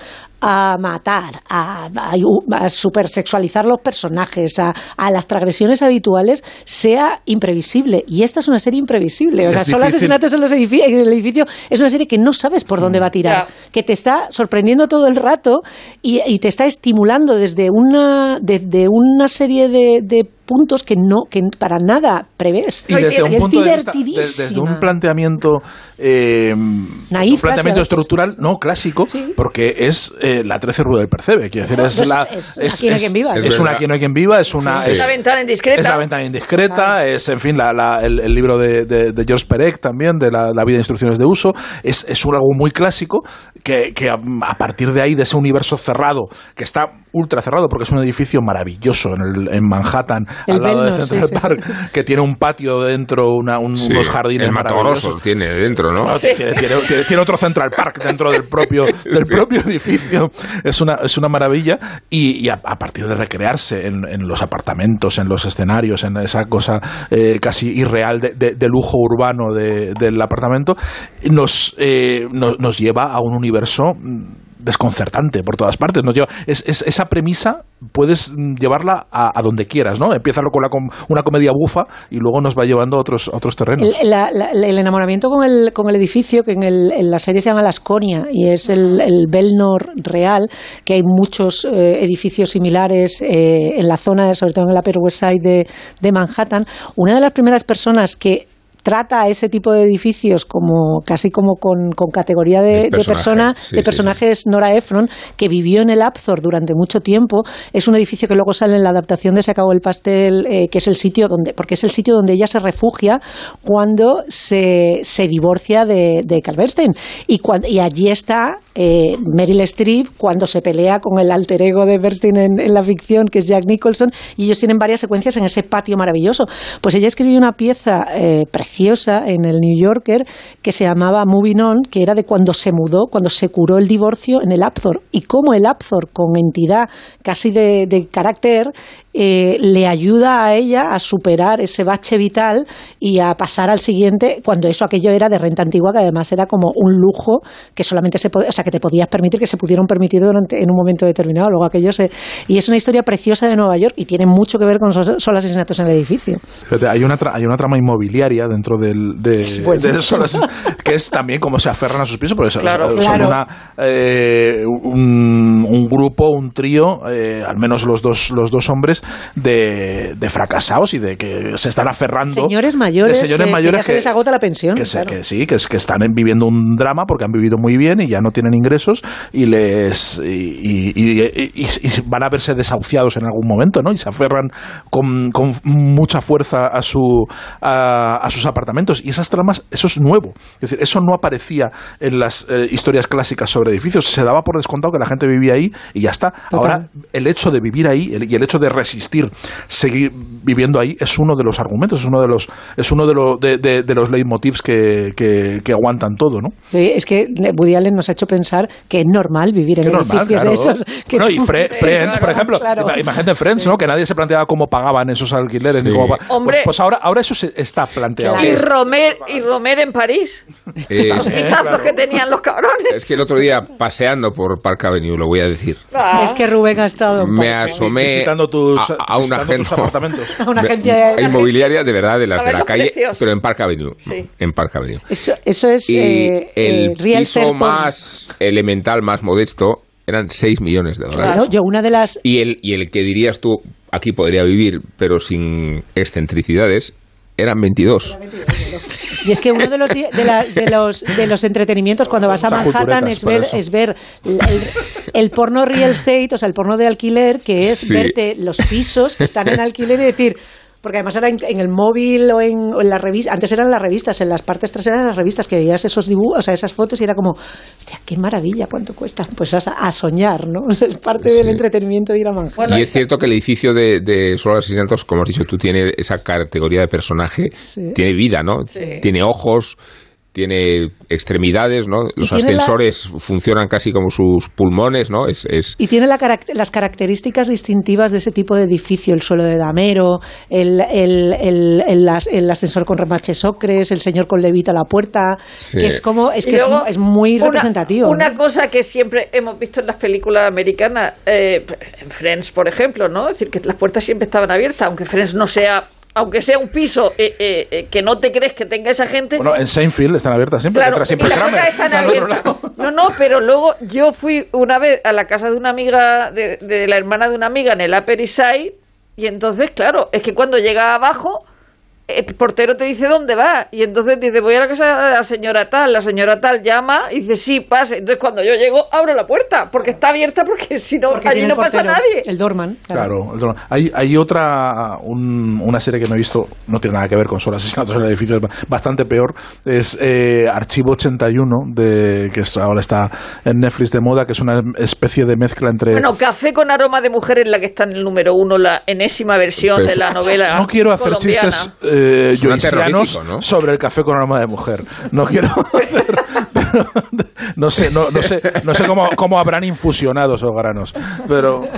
a matar, a, a, a supersexualizar los personajes, a, a las transgresiones habituales, sea imprevisible. Y esta es una serie imprevisible. O sea, difícil. asesinatos en, los en el edificio es una serie que no sabes por dónde va a tirar, que te está sorprendiendo todo el rato y, y te está estimulando desde una, desde una serie de, de puntos que no que para nada prevés. Y desde un es punto de vista, desde un planteamiento eh, Naif, un planteamiento estructural no clásico porque es eh, la 13 rueda del percebe quiero decir es, Pues la es Aquí no hay quien viva, es, una aquí no hay quien viva es una Es es, la ventana indiscreta. es la ventana indiscreta, es, en fin, la- la- el, el libro de, de, de George Perec también, de la, la vida de instrucciones de uso. Es, es un algo muy clásico que, que a, a partir de ahí, de ese universo cerrado, que está ultra cerrado porque es un edificio maravilloso en, el- en Manhattan, El al lado de Central sí, sí, Park, que tiene un patio dentro, una, un- Sí, unos jardines el maravillosos. Grosso tiene dentro, ¿no? No, tiene, tiene- tiene- tiene otro Central Park dentro del propio, del propio edificio. Es una, es una maravilla. Y, y a, a partir de recrearse en, en los apartamentos, en los escenarios, en esa cosa eh, casi irreal de, de- de lujo urbano de- del apartamento, nos, eh, no- nos lleva a un universo mm, desconcertante por todas partes. Esa premisa puedes llevarla a, a donde quieras, ¿no? Empieza con la una comedia bufa y luego nos va llevando a otros, otros terrenos. La- la- el enamoramiento con el, con el edificio, que en, el- la serie se llama Lasconia y es el, el Belnor real, que hay muchos eh, edificios similares eh, en la zona, sobre todo en el Upper West Side de, de Manhattan. Una de las primeras personas que trata a ese tipo de edificios como casi como con, con categoría de, De personaje, persona sí, de sí, personaje es Nora Ephron que vivió en el Apthor durante mucho tiempo. Es un edificio que luego sale en la adaptación de Se acabó el pastel eh, que es el sitio donde porque es el sitio donde ella se refugia cuando se, se divorcia de, de Carl Bernstein. Y, cuan- y allí está eh, Meryl Streep cuando se pelea con el alter ego de Bernstein en, en la ficción que es Jack Nicholson y ellos tienen varias secuencias en ese patio maravilloso. Pues ella escribió una pieza eh, preciosa en el New Yorker que se llamaba Moving On que era de cuando se mudó cuando se curó el divorcio en el Apthor y cómo el Apthor con entidad casi de, de carácter eh, le ayuda a ella a superar ese bache vital y a pasar al siguiente cuando eso aquello era de renta antigua que además era como un lujo que solamente se podía, o sea que te podías permitir que se pudieron permitir durante en un momento determinado. Luego aquello se y es una historia preciosa de Nueva York y tiene mucho que ver con esos, solo asesinatos en el edificio. Hay una, hay una trama inmobiliaria dentro del, de, Solas, que es también cómo se aferran a sus pisos, porque son- Claro. son, Claro. una, eh, un, un grupo, un trío, eh, al menos los dos, los dos hombres, de, de fracasados y de que se están aferrando. señores mayores, de señores que, que mayores ya se les agota la pensión que, se- que sí, que, es, que están en- viviendo un drama porque han vivido muy bien y ya no tienen ingresos y les y, y- y- y- y van a verse desahuciados en algún momento, ¿no? Y se aferran con, con mucha fuerza a su a, a sus apartamentos y esas tramas, eso es nuevo. Es decir, eso no aparecía en las eh, historias clásicas sobre edificios. Se daba por descontado que la gente vivía ahí y ya está. Ahora, el hecho de vivir ahí el- y el hecho de resistir seguir viviendo ahí es uno de los argumentos, es uno de los es uno de, los de, de- de los leitmotivs que, que, que aguantan todo, ¿no? Sí, es que Woody Allen nos ha hecho pensar que es normal vivir en Qué normal, edificios claro. esos. que Bueno, y Fre- Friends, por ejemplo, Claro. ima- imagínate Friends, ¿no? Que nadie se planteaba cómo pagaban esos alquileres ni Sí. cómo Hombre. Pues, pues ahora, ahora eso se está planteado. Y Romer, y Romer en París. Eh, Los pisazos que tenían los cabrones. Es que el otro día, paseando por Park Avenue, lo voy a decir, Ah. Es que Rubén ha estado me asomé Visitando tus- a, a una, visitando tus agen- apartamentos. a una agencia de- inmobiliaria de verdad, de las de la calle, precios. pero en Park Avenue. Sí. En Park Avenue. Eso, eso es Y eh, el eh, real piso más elemental, más modesto, eran 6 millones de dólares. Claro, yo una de las Y el, y el que dirías tú, aquí podría vivir, pero sin excentricidades, eran 22. y es que uno de los de, la- de los de los entretenimientos cuando vas a Manhattan es ver es ver el, el porno real estate, o sea, el porno de alquiler, que es Sí. verte los pisos que están en alquiler y decir porque además era en, en el móvil o en, o en las revistas, antes eran las revistas, en las partes traseras de las revistas que veías esos dibujos, o sea, esas fotos y era como, "Tía, qué maravilla, cuánto cuesta. Pues a, a soñar, ¿no? O sea, es parte del entretenimiento de ir a Manhattan. y es cierto que el edificio de, de Solo Asesinatos, como has dicho tú, tiene esa categoría de personaje, Sí. tiene vida, ¿no? Sí. Tiene ojos, tiene extremidades, ¿no? Los la- ascensores funcionan casi como sus pulmones, ¿no? Es, es Y tiene la las características distintivas de ese tipo de edificio, el suelo de damero, el, el, el, el as- el ascensor con remaches ocres, el señor con levita a la puerta, Sí. que es como, es que es, muy una- representativo. Una, ¿no? cosa que siempre hemos visto en las películas americanas, eh, en Friends, por ejemplo, ¿no? Es decir, que las puertas siempre estaban abiertas, aunque Friends no sea, aunque sea un piso eh, eh, eh, que no te crees que tenga esa gente. Bueno, en Seinfeld están abiertas siempre, Claro, siempre y las están abiertas. No, no, pero luego yo fui una vez a la casa de una amiga, de, de la hermana de una amiga en el Upper East Side, y entonces, claro, es que cuando llega abajo, el portero te dice dónde va, y entonces dice, voy a la casa de la señora tal, la señora tal llama y dice, sí, pase. Entonces cuando yo llego, abro la puerta, porque está abierta, porque si no, Porque allí no pasa nadie. El Dorman. Claro, el hay, hay otra, un- una serie que no he visto, no tiene nada que ver con solo asesinatos en el edificio, bastante peor, es eh, Archivo 81, de, que es- ahora está en Netflix de moda, que es una especie de mezcla entre... Bueno, Café con aroma de mujer es la que está en el número uno, la enésima versión de eso- la novela No quiero hacer colombiana. chistes eh, Suena joycianos ¿no? sobre el café con aroma de mujer. No quiero hacer- no sé, no, no sé, no sé cómo, cómo habrán infusionado esos granos, pero...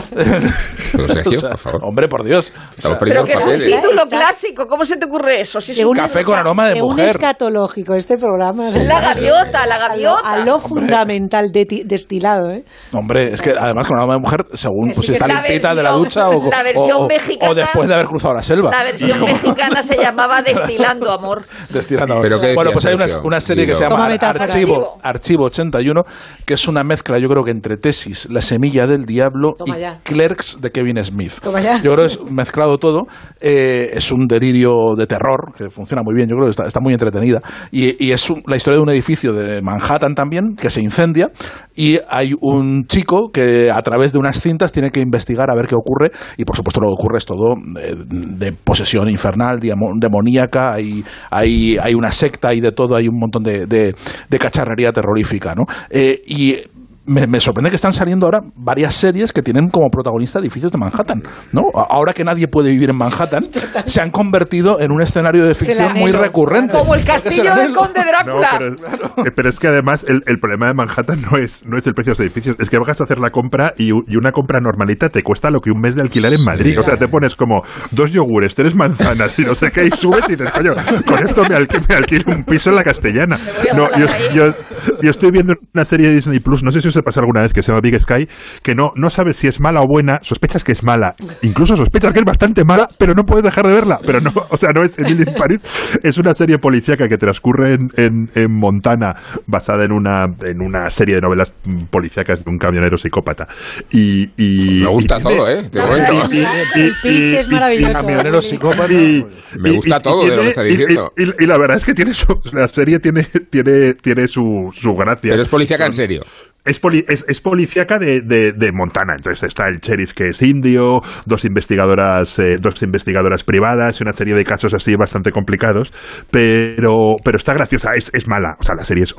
Pero Sergio, O sea, por favor. Hombre, por Dios. Pero que los es un título clásico, ¿cómo se te ocurre eso? Si es un Café con aroma de mujer. escatológico este programa. Es la gaviota, la A lo, gaviota. a lo fundamental de ti- destilado, ¿eh? Hombre, es que además con aroma de mujer, según Sí, pues, si está la limpita de la ducha o, la versión o- o- mexicana- o después de haber cruzado la selva. La versión mexicana se llamaba Destilando Amor. Destilando. ¿Pero qué bueno, pues hay una, una serie que se llama Toma Ar- metáfora. Archivo, Archivo 81, que es una mezcla, yo creo que entre Tesis, La Semilla del Diablo Toma y ya. Clerks de Kevin Smith. Toma ya. Yo creo que es mezclado todo. eh, es un delirio de terror que funciona muy bien, yo creo que está, está muy entretenida. Y, y es un- la historia de un edificio de Manhattan también que se incendia y hay un chico que a través de unas cintas tiene que investigar a ver qué ocurre y por supuesto lo que ocurre es todo eh, de posesión infernal, demoníaca, hay, hay, hay una secta y de todo, hay un montón de, de- de cacharrería terrorífica, ¿no? Eh, y me, me sorprende que están saliendo ahora varias series que tienen como protagonista edificios de Manhattan, ¿no? Ahora que nadie puede vivir en Manhattan, se han convertido en un escenario de ficción muy recurrente. Como el castillo del conde No, Drácula. pero, eh, pero es que además el, el problema de Manhattan no es, no es el precio de los edificios, es que vas a hacer la compra y, y una compra normalita te cuesta lo que un mes de alquilar en Madrid. O sea, te pones como dos yogures, tres manzanas y no sé qué, y subes y dices, coño, con esto me, alqui- me alquilo un piso en la castellana. No, yo, yo- yo estoy viendo una serie de Disney Plus, no sé si os ha pasado alguna vez, que se llama Big Sky, que no, no sabes si es mala o buena, sospechas que es mala, incluso sospechas que es bastante mala, pero no puedes dejar de verla. Pero no, o sea, no es Emily in Paris, es una serie policíaca que transcurre en, en, en Montana, basada en una, en una serie de novelas mm, policíacas de un camionero psicópata. Y, y- Me gusta y tiene- todo, ¿eh? Verdad, El pitch es maravilloso. camionero psicópata. y- Me y- gusta y- todo y de lo que está y- diciendo. Y, y- y la verdad es que tiene su, la serie tiene, tiene, tiene su, su gracia. Pero es policíaca en serio. Es, poli- es, es policíaca de, de, de Montana. Entonces está el sheriff que es indio, dos investigadoras, eh, dos investigadoras privadas y una serie de casos así bastante complicados. Pero, pero está graciosa, es, es mala. O sea, la serie es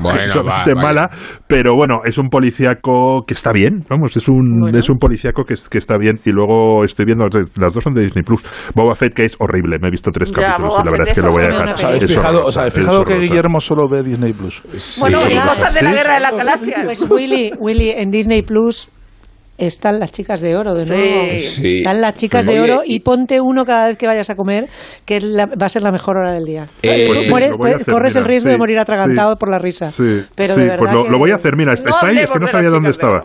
Bueno, vaya. mala. Pero bueno, es un policíaco que está bien. Vamos, es un, es un policíaco que, es- que está bien. Y luego estoy viendo, las dos son de Disney Plus. Boba Fett, que es horrible. Me he visto tres Ya, capítulos Boba y la verdad es que lo voy a dejar. horrible. ¿Os habéis Es fijado, que. Guillermo solo ve Disney Plus? Bueno, y cosas de la guerra de la galaxia. Pues Willy, Willy, en Disney Plus están las chicas de oro de Sí. nuevo. Sí. Están las chicas Sí. de oro y- ponte uno cada vez que vayas a comer, que es la- va a ser la mejor hora del día. Eh, pues sí, mueres- hacer, corres el riesgo de morir atragantado sí, por la risa. Sí, pero sí, de verdad pues lo, que- lo voy a hacer. Mira, está No ahí, es que no sabía dónde estaba.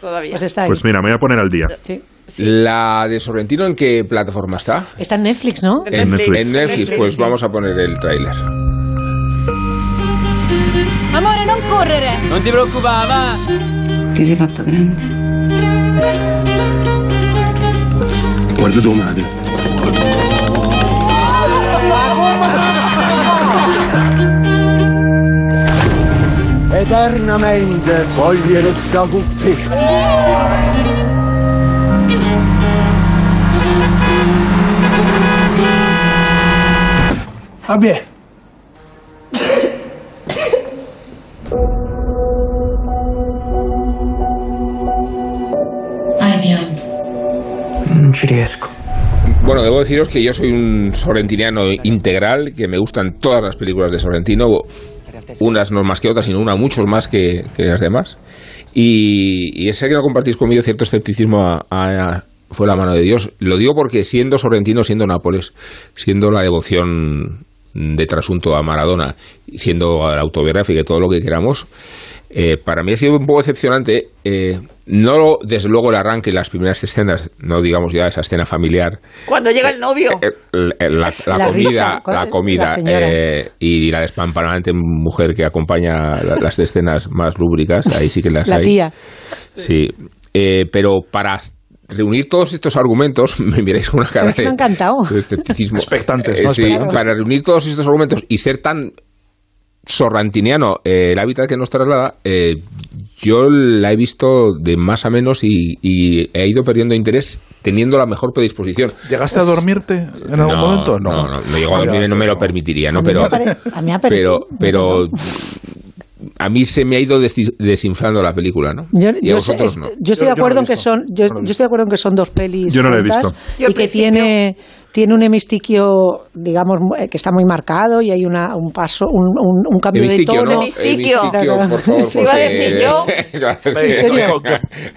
Todavía. pues está ahí. Pues mira, me voy a poner al día. Sí. La de Sorrentino, ¿en qué plataforma está? Está en Netflix, ¿no? En En Netflix. en Netflix, pues sí. vamos a poner el tráiler. Amore, non correre! Non ti preoccupare, va. Ti sei fatto grande. Guarda tua madre. Eternamente voglio restare con te. Bueno, debo deciros que yo soy un sorrentiniano integral, que me gustan todas las películas de Sorrentino, unas no más que otras, sino una muchos más que, las demás. Y, y ese que no compartís conmigo cierto escepticismo a- fue la mano de Dios. Lo digo porque siendo sorrentino, siendo Nápoles, siendo la devoción de trasunto a Maradona, siendo la autobiográfica y todo lo que queramos, eh, para mí ha sido un poco decepcionante. eh, no desde luego el arranque y las primeras escenas, no digamos ya esa escena familiar, Cuando llega el novio. eh, la, la- la La comida, risa, la comida eh, y la despampanante mujer que acompaña la- las escenas más lúbricas, ahí sí que las La hay. tía. Sí, Eh, pero para reunir todos estos argumentos, me miráis con una cara Es que de, me ha encantado. de escepticismo. Expectantes, Eh, ¿no? sí, para reunir todos estos argumentos y ser tan sorrantiniano eh, el hábitat que nos traslada, eh, yo la he visto de más a menos y, y he ido perdiendo interés teniendo la mejor predisposición. ¿Llegaste a dormirte en algún no, momento? No, no, no, llego a dormir y no me lo permitiría, ¿no? A mí Pero, me pare- a mí me ha pero, parecido- pero a mí se me ha ido desinflando la película, ¿no? Yo, y a yo sé- no. yo estoy de acuerdo en que son yo, yo estoy de acuerdo en que son dos pelis Yo no la he visto. Y que tiene tiene un hemistiquio digamos eh, que está muy marcado y hay una un paso un, un, un cambio de tono ¿no? Hemisticchio, por favor, Sí, iba a decir yo. ¿En serio?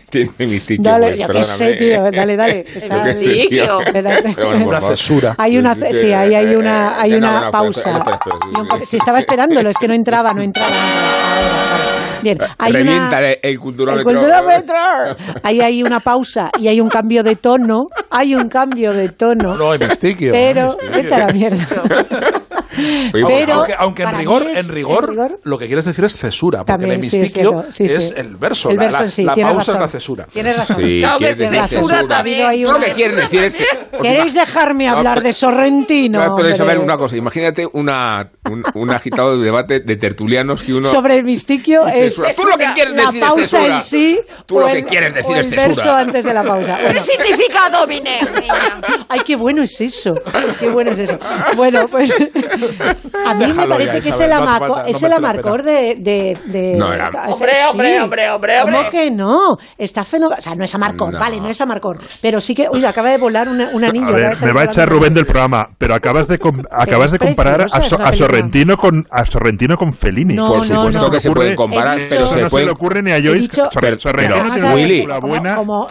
Tiene hemisticchio, Dale, pues, qué perdóname. sé, tío, dale, dale. Bueno, por Una cesura. Hay una, sí, ahí hay una, hay una no, pausa. Si estaba esperándolo, es que no entraba, no entraba. no entraba. Bien, hay una, Revienta el el culturómetro. culturómetro. Ahí hay una pausa y hay un cambio de tono. Hay un cambio de tono. No, hemisticchio. Pero, hemisticchio. vete a la mierda. Oye, Pero, aunque, aunque en rigor, es- en rigor, en rigor- lo que quieres decir es cesura, porque También, el sí, es sí, es sí. el verso. El la- verso la, la tienes pausa razón. es la cesura. Tienes razón. Claro, que decir censura. también. No, lo que quieres decir es... que- ¿Queréis dejarme hablar de Sorrentino? No podéis saber una cosa. Imagínate una, un, un agitado debate de tertulianos que uno... Sobre el misticchio Y es cesura. Tú lo que quieres la decir es pausa cesura. en sí Tú lo que el- quieres decir es el cesura. verso antes de la pausa. Bueno, ¿Qué significa domine, niña? ay, qué bueno es eso. Qué bueno es eso. Bueno, pues a mí me Déjalo parece ya, que es el, es amarcor de, de, de- No, era- esta- es- Hombre, hombre, hombre, hombre, ¿Cómo hombre. que no? Está fenomenal. O sea, no es amarcor, No. vale, no es amarcor. Pero sí que, uy, acaba de volar una, una niña. A ver, me va a echar Rubén del programa, pero acabas de com- acabas de comparar a, So- a. Sorrentino con a Sorrentino con Fellini. No, Por no, supuesto no. que se pueden comparar, dicho- pero se no se pueden... le ocurre ni a Joyce. Sorrentino pero, tiene una Willy,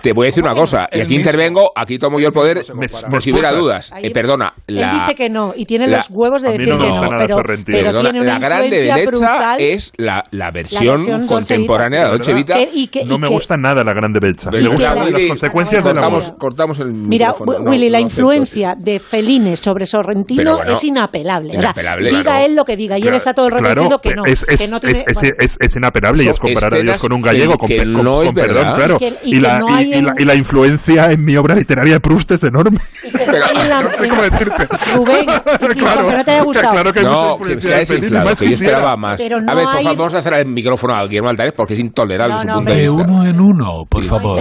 Te voy a decir una ¿cómo que cosa, y aquí intervengo, aquí tomo yo el poder, Me- por me si hubiera dudas. Eh, perdona, Él dice que no y tiene los huevos de decir no me que gusta no, nada pero, Sorrentino. pero perdona, tiene una la grande derecha brutal. es la, la versión, contemporánea de Dolce. Vita. Que- y que- No y me que- gusta nada la grande belcha. Ves, Me gustan la- las Willy, consecuencias del amor. cortamos, cortamos el Mira, micrófono. No, Willy, la no influencia de Fellini sobre Sorrentino bueno, es inapelable. O sea, inapelable, diga él lo que diga y él está todo el rato claro, diciendo que no. es, es, que no tiene, es, es, bueno. es- es inapelable y es comparar a Dios con un gallego, con, no perdón, claro. Y la, no la, la influencia en mi obra literaria de Proust es enorme. Pero- la- No sé cómo decirte. Rubén, Claro, aunque no te haya gustado. Claro que hay No, que influencia más que yo esperaba más. Pero no a ver, por hay- favor, vamos a hacer el micrófono a Guillermo Altares porque es intolerable No, su no, punto de De vista. uno en uno, por favor.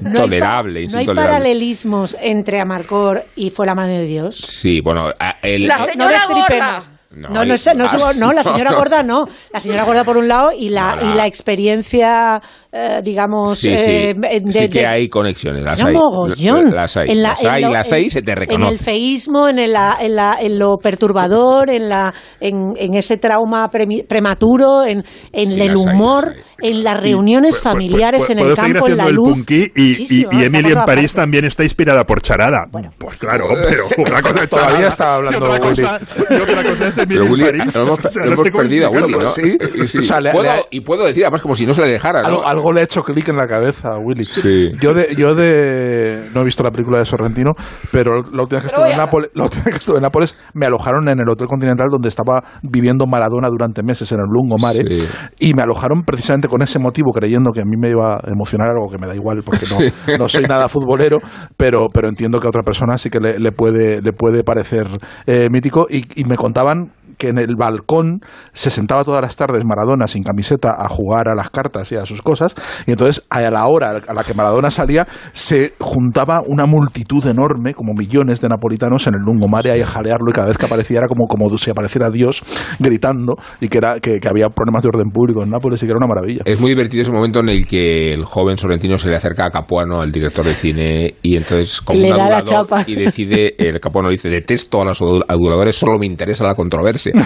Intolerable, no hay paralelismos entre Amarcor y Fue la mano de Dios. Sí, bueno, el, La no- señora gorda. No, No, no, no, la señora no, gorda no. La señora gorda por un lado y la, No, la- y la experiencia, eh, digamos, Sí, sí, eh, de- sí que de- hay conexiones, las hay. mogollón. Las hay, En la- las en hay, lo- las en- hay y se te En el reconoce. feísmo, en, el- en, la- en lo perturbador, en, la, en, en ese trauma premi- prematuro, en, en Sí, el humor, en las reuniones familiares en el campo, en la luz. punky y, Emily en París también está inspirada por Charada. Pues claro, pero una cosa es Todavía Charada estaba y hablando otra cosa, y otra cosa es Emily en París. lo hemos, O sea, lo no hemos sé cómo perdido a Willy, ¿no? explicarlo, sí. O sea, le- Puedo- le- y puedo decir, además, como si no se le dejara, ¿no? Algo, algo le ha hecho clic en la cabeza a Willy. Sí. Yo de, yo de no he visto la película de Sorrentino, pero la última vez que estuve en Nápoles, la última vez que estuve en Nápoles me alojaron en el Hotel Continental donde estaba viviendo Maradona durante meses en el Lungomare Sí. y me alojaron precisamente con ese motivo creyendo que a mí me iba a emocionar algo que me da igual porque no, no soy nada futbolero, pero pero entiendo que a otra persona sí que le, le puede le puede parecer eh, mítico y, y me contaban que en el balcón se sentaba todas las tardes Maradona sin camiseta a jugar a las cartas y a sus cosas, y entonces a la hora a la que Maradona salía se juntaba una multitud enorme, como millones de napolitanos en el lungomare ahí a jalearlo y cada vez que aparecía era como, como si apareciera Dios gritando y que, era, que, que había problemas de orden público en Nápoles y que era una maravilla. Es muy divertido ese momento en el que el joven sorrentino se le acerca a Capuano, al director de cine, y entonces como Le un da la adulador, chapa. y decide, el Capuano dice, detesto a los adu- aduladores, solo me interesa la controversia.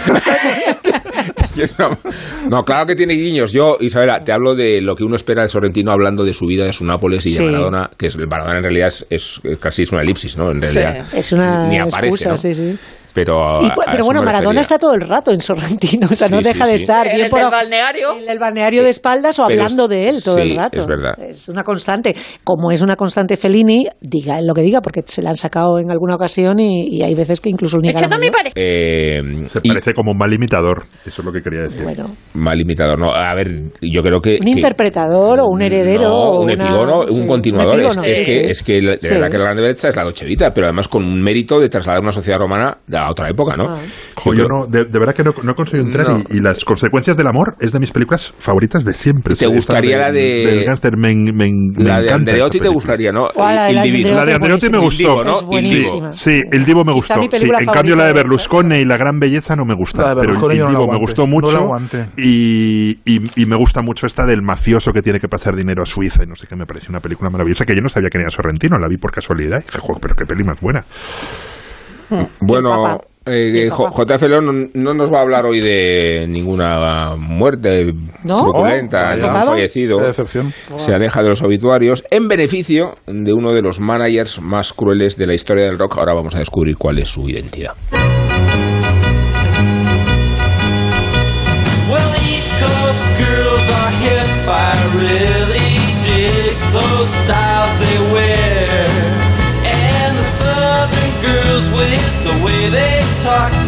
No, claro que tiene guiños. Yo, Isabela, te hablo de lo que uno espera de Sorrentino hablando de su vida, de su Nápoles y Sí. de Maradona, que es, el Maradona en realidad es, es- casi es una elipsis, ¿no? En realidad. Es una Ni aparece, excusa, sí. Pero, Y, a- a pero bueno, me Maradona está todo el rato en Sorrentino, o sea, no Sí, sí, deja de sí. estar En bien el por del balneario. en el balneario de espaldas o Pero hablando es- de él todo sí, el rato. es verdad. Es una constante. Como es una constante Fellini, diga él lo que diga, porque se la han sacado en alguna ocasión y, y hay veces que incluso niega la Echando mi mayor. pareja. Eh, Se y- parece como un mal imitador. Eso es lo que quería decir. Bueno, mal imitador, no. A ver, yo creo que. un que- interpretador o un heredero. No, o un epígono, sí, un continuador. epígono, es, es sí, que, sí. es que la- de Sí. verdad que la Grande Belleza es la Dolce Vita, pero además con un mérito de trasladar una sociedad romana a otra época, ¿no? Ah. Jo, yo no, de, de verdad que no, no he conseguido entrar No. y, y las consecuencias del amor es de mis películas favoritas de siempre. ¿Te gustaría la de- del gángster me, me- me La de encanta Andreotti te gustaría, ¿no? La de. La Andreotti me gustó. Divo, ¿no? Divo. Sí, el Divo me gustó. Sí, en cambio la de de- Berlusconi y la gran belleza no me gusta. La de pero el, no Divo me gustó mucho y, y- y me gusta mucho esta del mafioso que tiene que pasar dinero a Suiza y no sé qué, me pareció una película maravillosa que yo no sabía que era Sorrentino, la vi por casualidad y dije, "Jo, pero qué peli más buena. Bueno, eh, papá. JF León no, no nos va a hablar hoy de ninguna muerte ¿No? truculenta, Oh, fallecido. Qué decepción. Se aleja de los obituarios en beneficio de uno de los managers más crueles de la historia del rock. Ahora vamos a descubrir cuál es su identidad. Well, with the way they talk,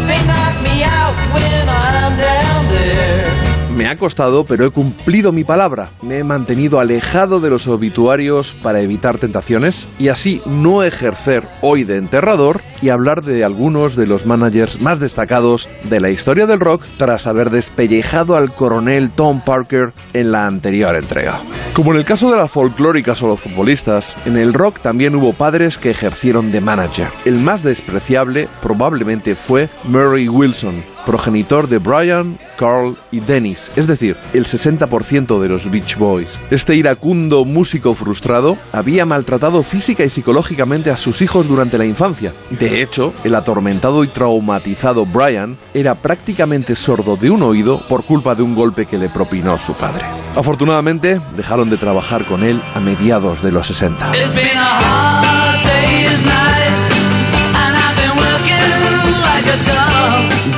Me ha costado, pero he cumplido mi palabra. Me he mantenido alejado de los obituarios para evitar tentaciones y así no ejercer hoy de enterrador y hablar de algunos de los managers más destacados de la historia del rock tras haber despellejado al coronel Tom Parker en la anterior entrega. Como en el caso de las folclóricas o los futbolistas, en el rock también hubo padres que ejercieron de manager. El más despreciable probablemente fue Murray Wilson, progenitor de Brian, Carl y Dennis, es decir, el 60% de los Beach Boys. Este iracundo músico frustrado había maltratado física y psicológicamente a sus hijos durante la infancia. De hecho, el atormentado y traumatizado Brian era prácticamente sordo de un oído por culpa de un golpe que le propinó su padre. Afortunadamente, dejaron de trabajar con él a mediados de los 60.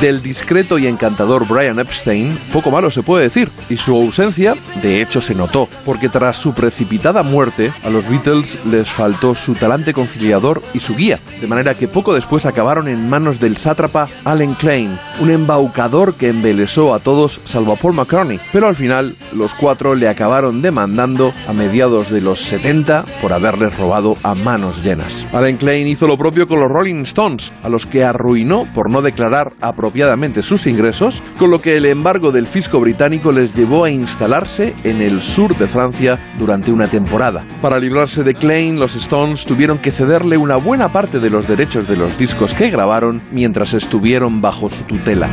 Del discreto y encantador Brian Epstein, poco malo se puede decir, y su ausencia, de hecho, se notó, porque tras su precipitada muerte, a los Beatles les faltó su talante conciliador y su guía, de manera que poco después acabaron en manos del sátrapa Alan Klein, un embaucador que embelesó a todos salvo a Paul McCartney, pero al final los cuatro le acabaron demandando a mediados de los 70 por haberles robado a manos llenas. Alan Klein hizo lo propio con los Rolling Stones, a los que arruinó por no declarar sus ingresos, con lo que el embargo del fisco británico les llevó a instalarse en el sur de Francia durante una temporada. Para librarse de Klein, los Stones tuvieron que cederle una buena parte de los derechos de los discos que grabaron mientras estuvieron bajo su tutela.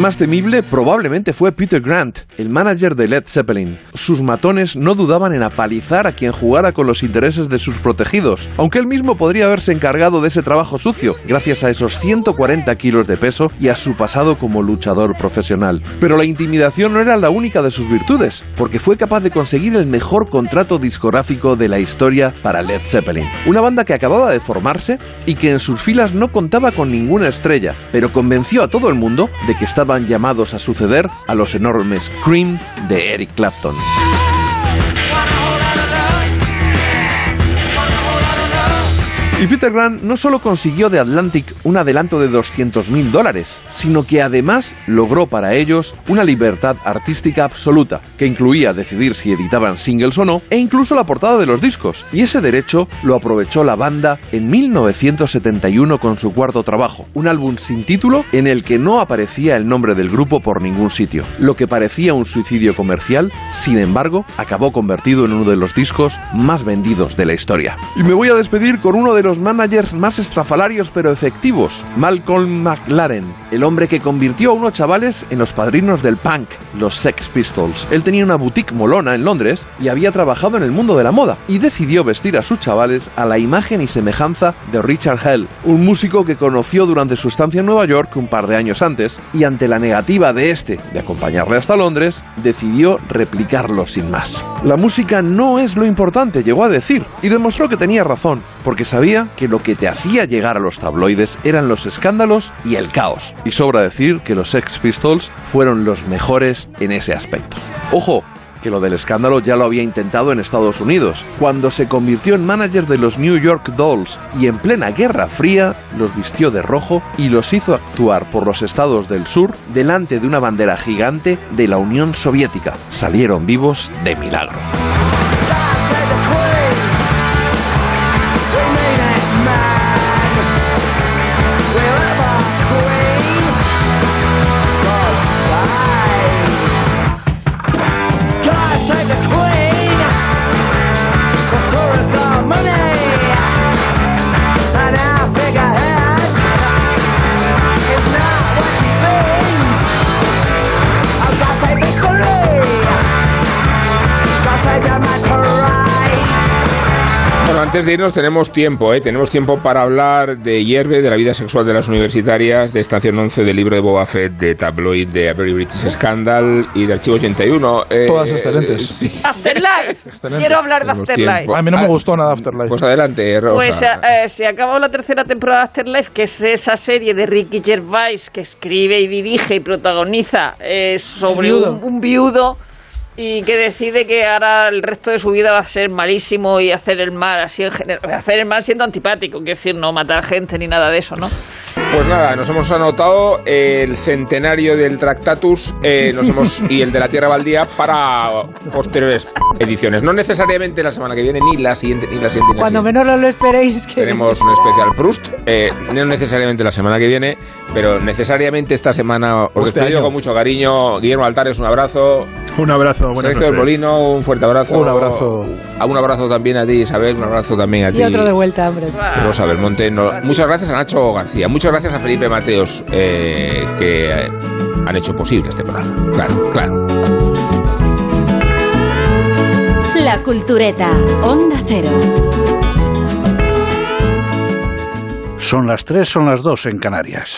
Más temible probablemente fue Peter Grant, el manager de Led Zeppelin. Sus matones no dudaban en apalizar a quien jugara con los intereses de sus protegidos, aunque él mismo podría haberse encargado de ese trabajo sucio, gracias a esos 140 kilos de peso y a su pasado como luchador profesional. Pero la intimidación no era la única de sus virtudes, porque fue capaz de conseguir el mejor contrato discográfico de la historia para Led Zeppelin, una banda que acababa de formarse y que en sus filas no contaba con ninguna estrella, pero convenció a todo el mundo de que estaban llamados a suceder a los enormes Cream de Eric Clapton. Y Peter Grant no solo consiguió de Atlantic un adelanto de 200 mil dólares, sino que además logró para ellos una libertad artística absoluta, que incluía decidir si editaban singles o no, e incluso la portada de los discos. Y ese derecho lo aprovechó la banda en 1971 con su cuarto trabajo, un álbum sin título en el que no aparecía el nombre del grupo por ningún sitio. Lo que parecía un suicidio comercial, sin embargo, acabó convertido en uno de los discos más vendidos de la historia. Y me voy a despedir con uno de los managers más estrafalarios pero efectivos, Malcolm McLaren, el hombre que convirtió a unos chavales en los padrinos del punk, los Sex Pistols. Él tenía una boutique molona en Londres y había trabajado en el mundo de la moda y decidió vestir a sus chavales a la imagen y semejanza de Richard Hell, un músico que conoció durante su estancia en Nueva York un par de años antes y ante la negativa de este de acompañarle hasta Londres, decidió replicarlo sin más. La música no es lo importante, llegó a decir, y demostró que tenía razón, porque sabía que lo que te hacía llegar a los tabloides eran los escándalos y el caos. Y sobra decir que los Sex Pistols fueron los mejores en ese aspecto. Ojo, que lo del escándalo ya lo había intentado en Estados Unidos, cuando se convirtió en manager de los New York Dolls y en plena Guerra Fría los vistió de rojo y los hizo actuar por los estados del sur delante de una bandera gigante de la Unión Soviética. Salieron vivos de milagro. Antes de irnos tenemos tiempo, ¿eh? Tenemos tiempo para hablar de Hierve, de la vida sexual de las universitarias, de Estación 11, del libro de Boba Fett, de Tabloid, de A Very British Scandal y de Archivo 81. Eh, Todas excelentes. sí. Afterlife. Excelente. Quiero hablar de Afterlife. tiempo. A mí no me gustó nada Afterlife. Pues adelante, Rosa. Pues eh, se ha acabado la tercera temporada de Afterlife, que es esa serie de Ricky Gervais que escribe y dirige y protagoniza eh, sobre El viudo. un, un viudo y que decide que ahora el resto de su vida va a ser malísimo y hacer el mal así en general, hacer el mal siendo antipático, que decir, no matar gente ni nada de eso, ¿no? Pues nada, nos hemos anotado el centenario del Tractatus eh, nos hemos, y el de la Tierra Baldía para posteriores ediciones. No necesariamente la semana que viene, ni la siguiente, ni la siguiente. Ni la Cuando siguiente. menos lo esperéis, que Tenemos un especial Proust, eh, no necesariamente la semana que viene, pero necesariamente esta semana os Este despido con mucho cariño. Guillermo Altares, un abrazo. Un abrazo, buenas Sergio del. Molino, un fuerte abrazo. Un abrazo. A un abrazo también a ti, Isabel, un abrazo también a ti. Y otro de vuelta, hombre. Rosa Belmonte. No, muchas gracias a Nacho García. Muchas gracias a Felipe Mateos, eh, que eh, han hecho posible este programa. Claro, claro. La Cultureta, Onda Cero. Son las tres, son las dos en Canarias.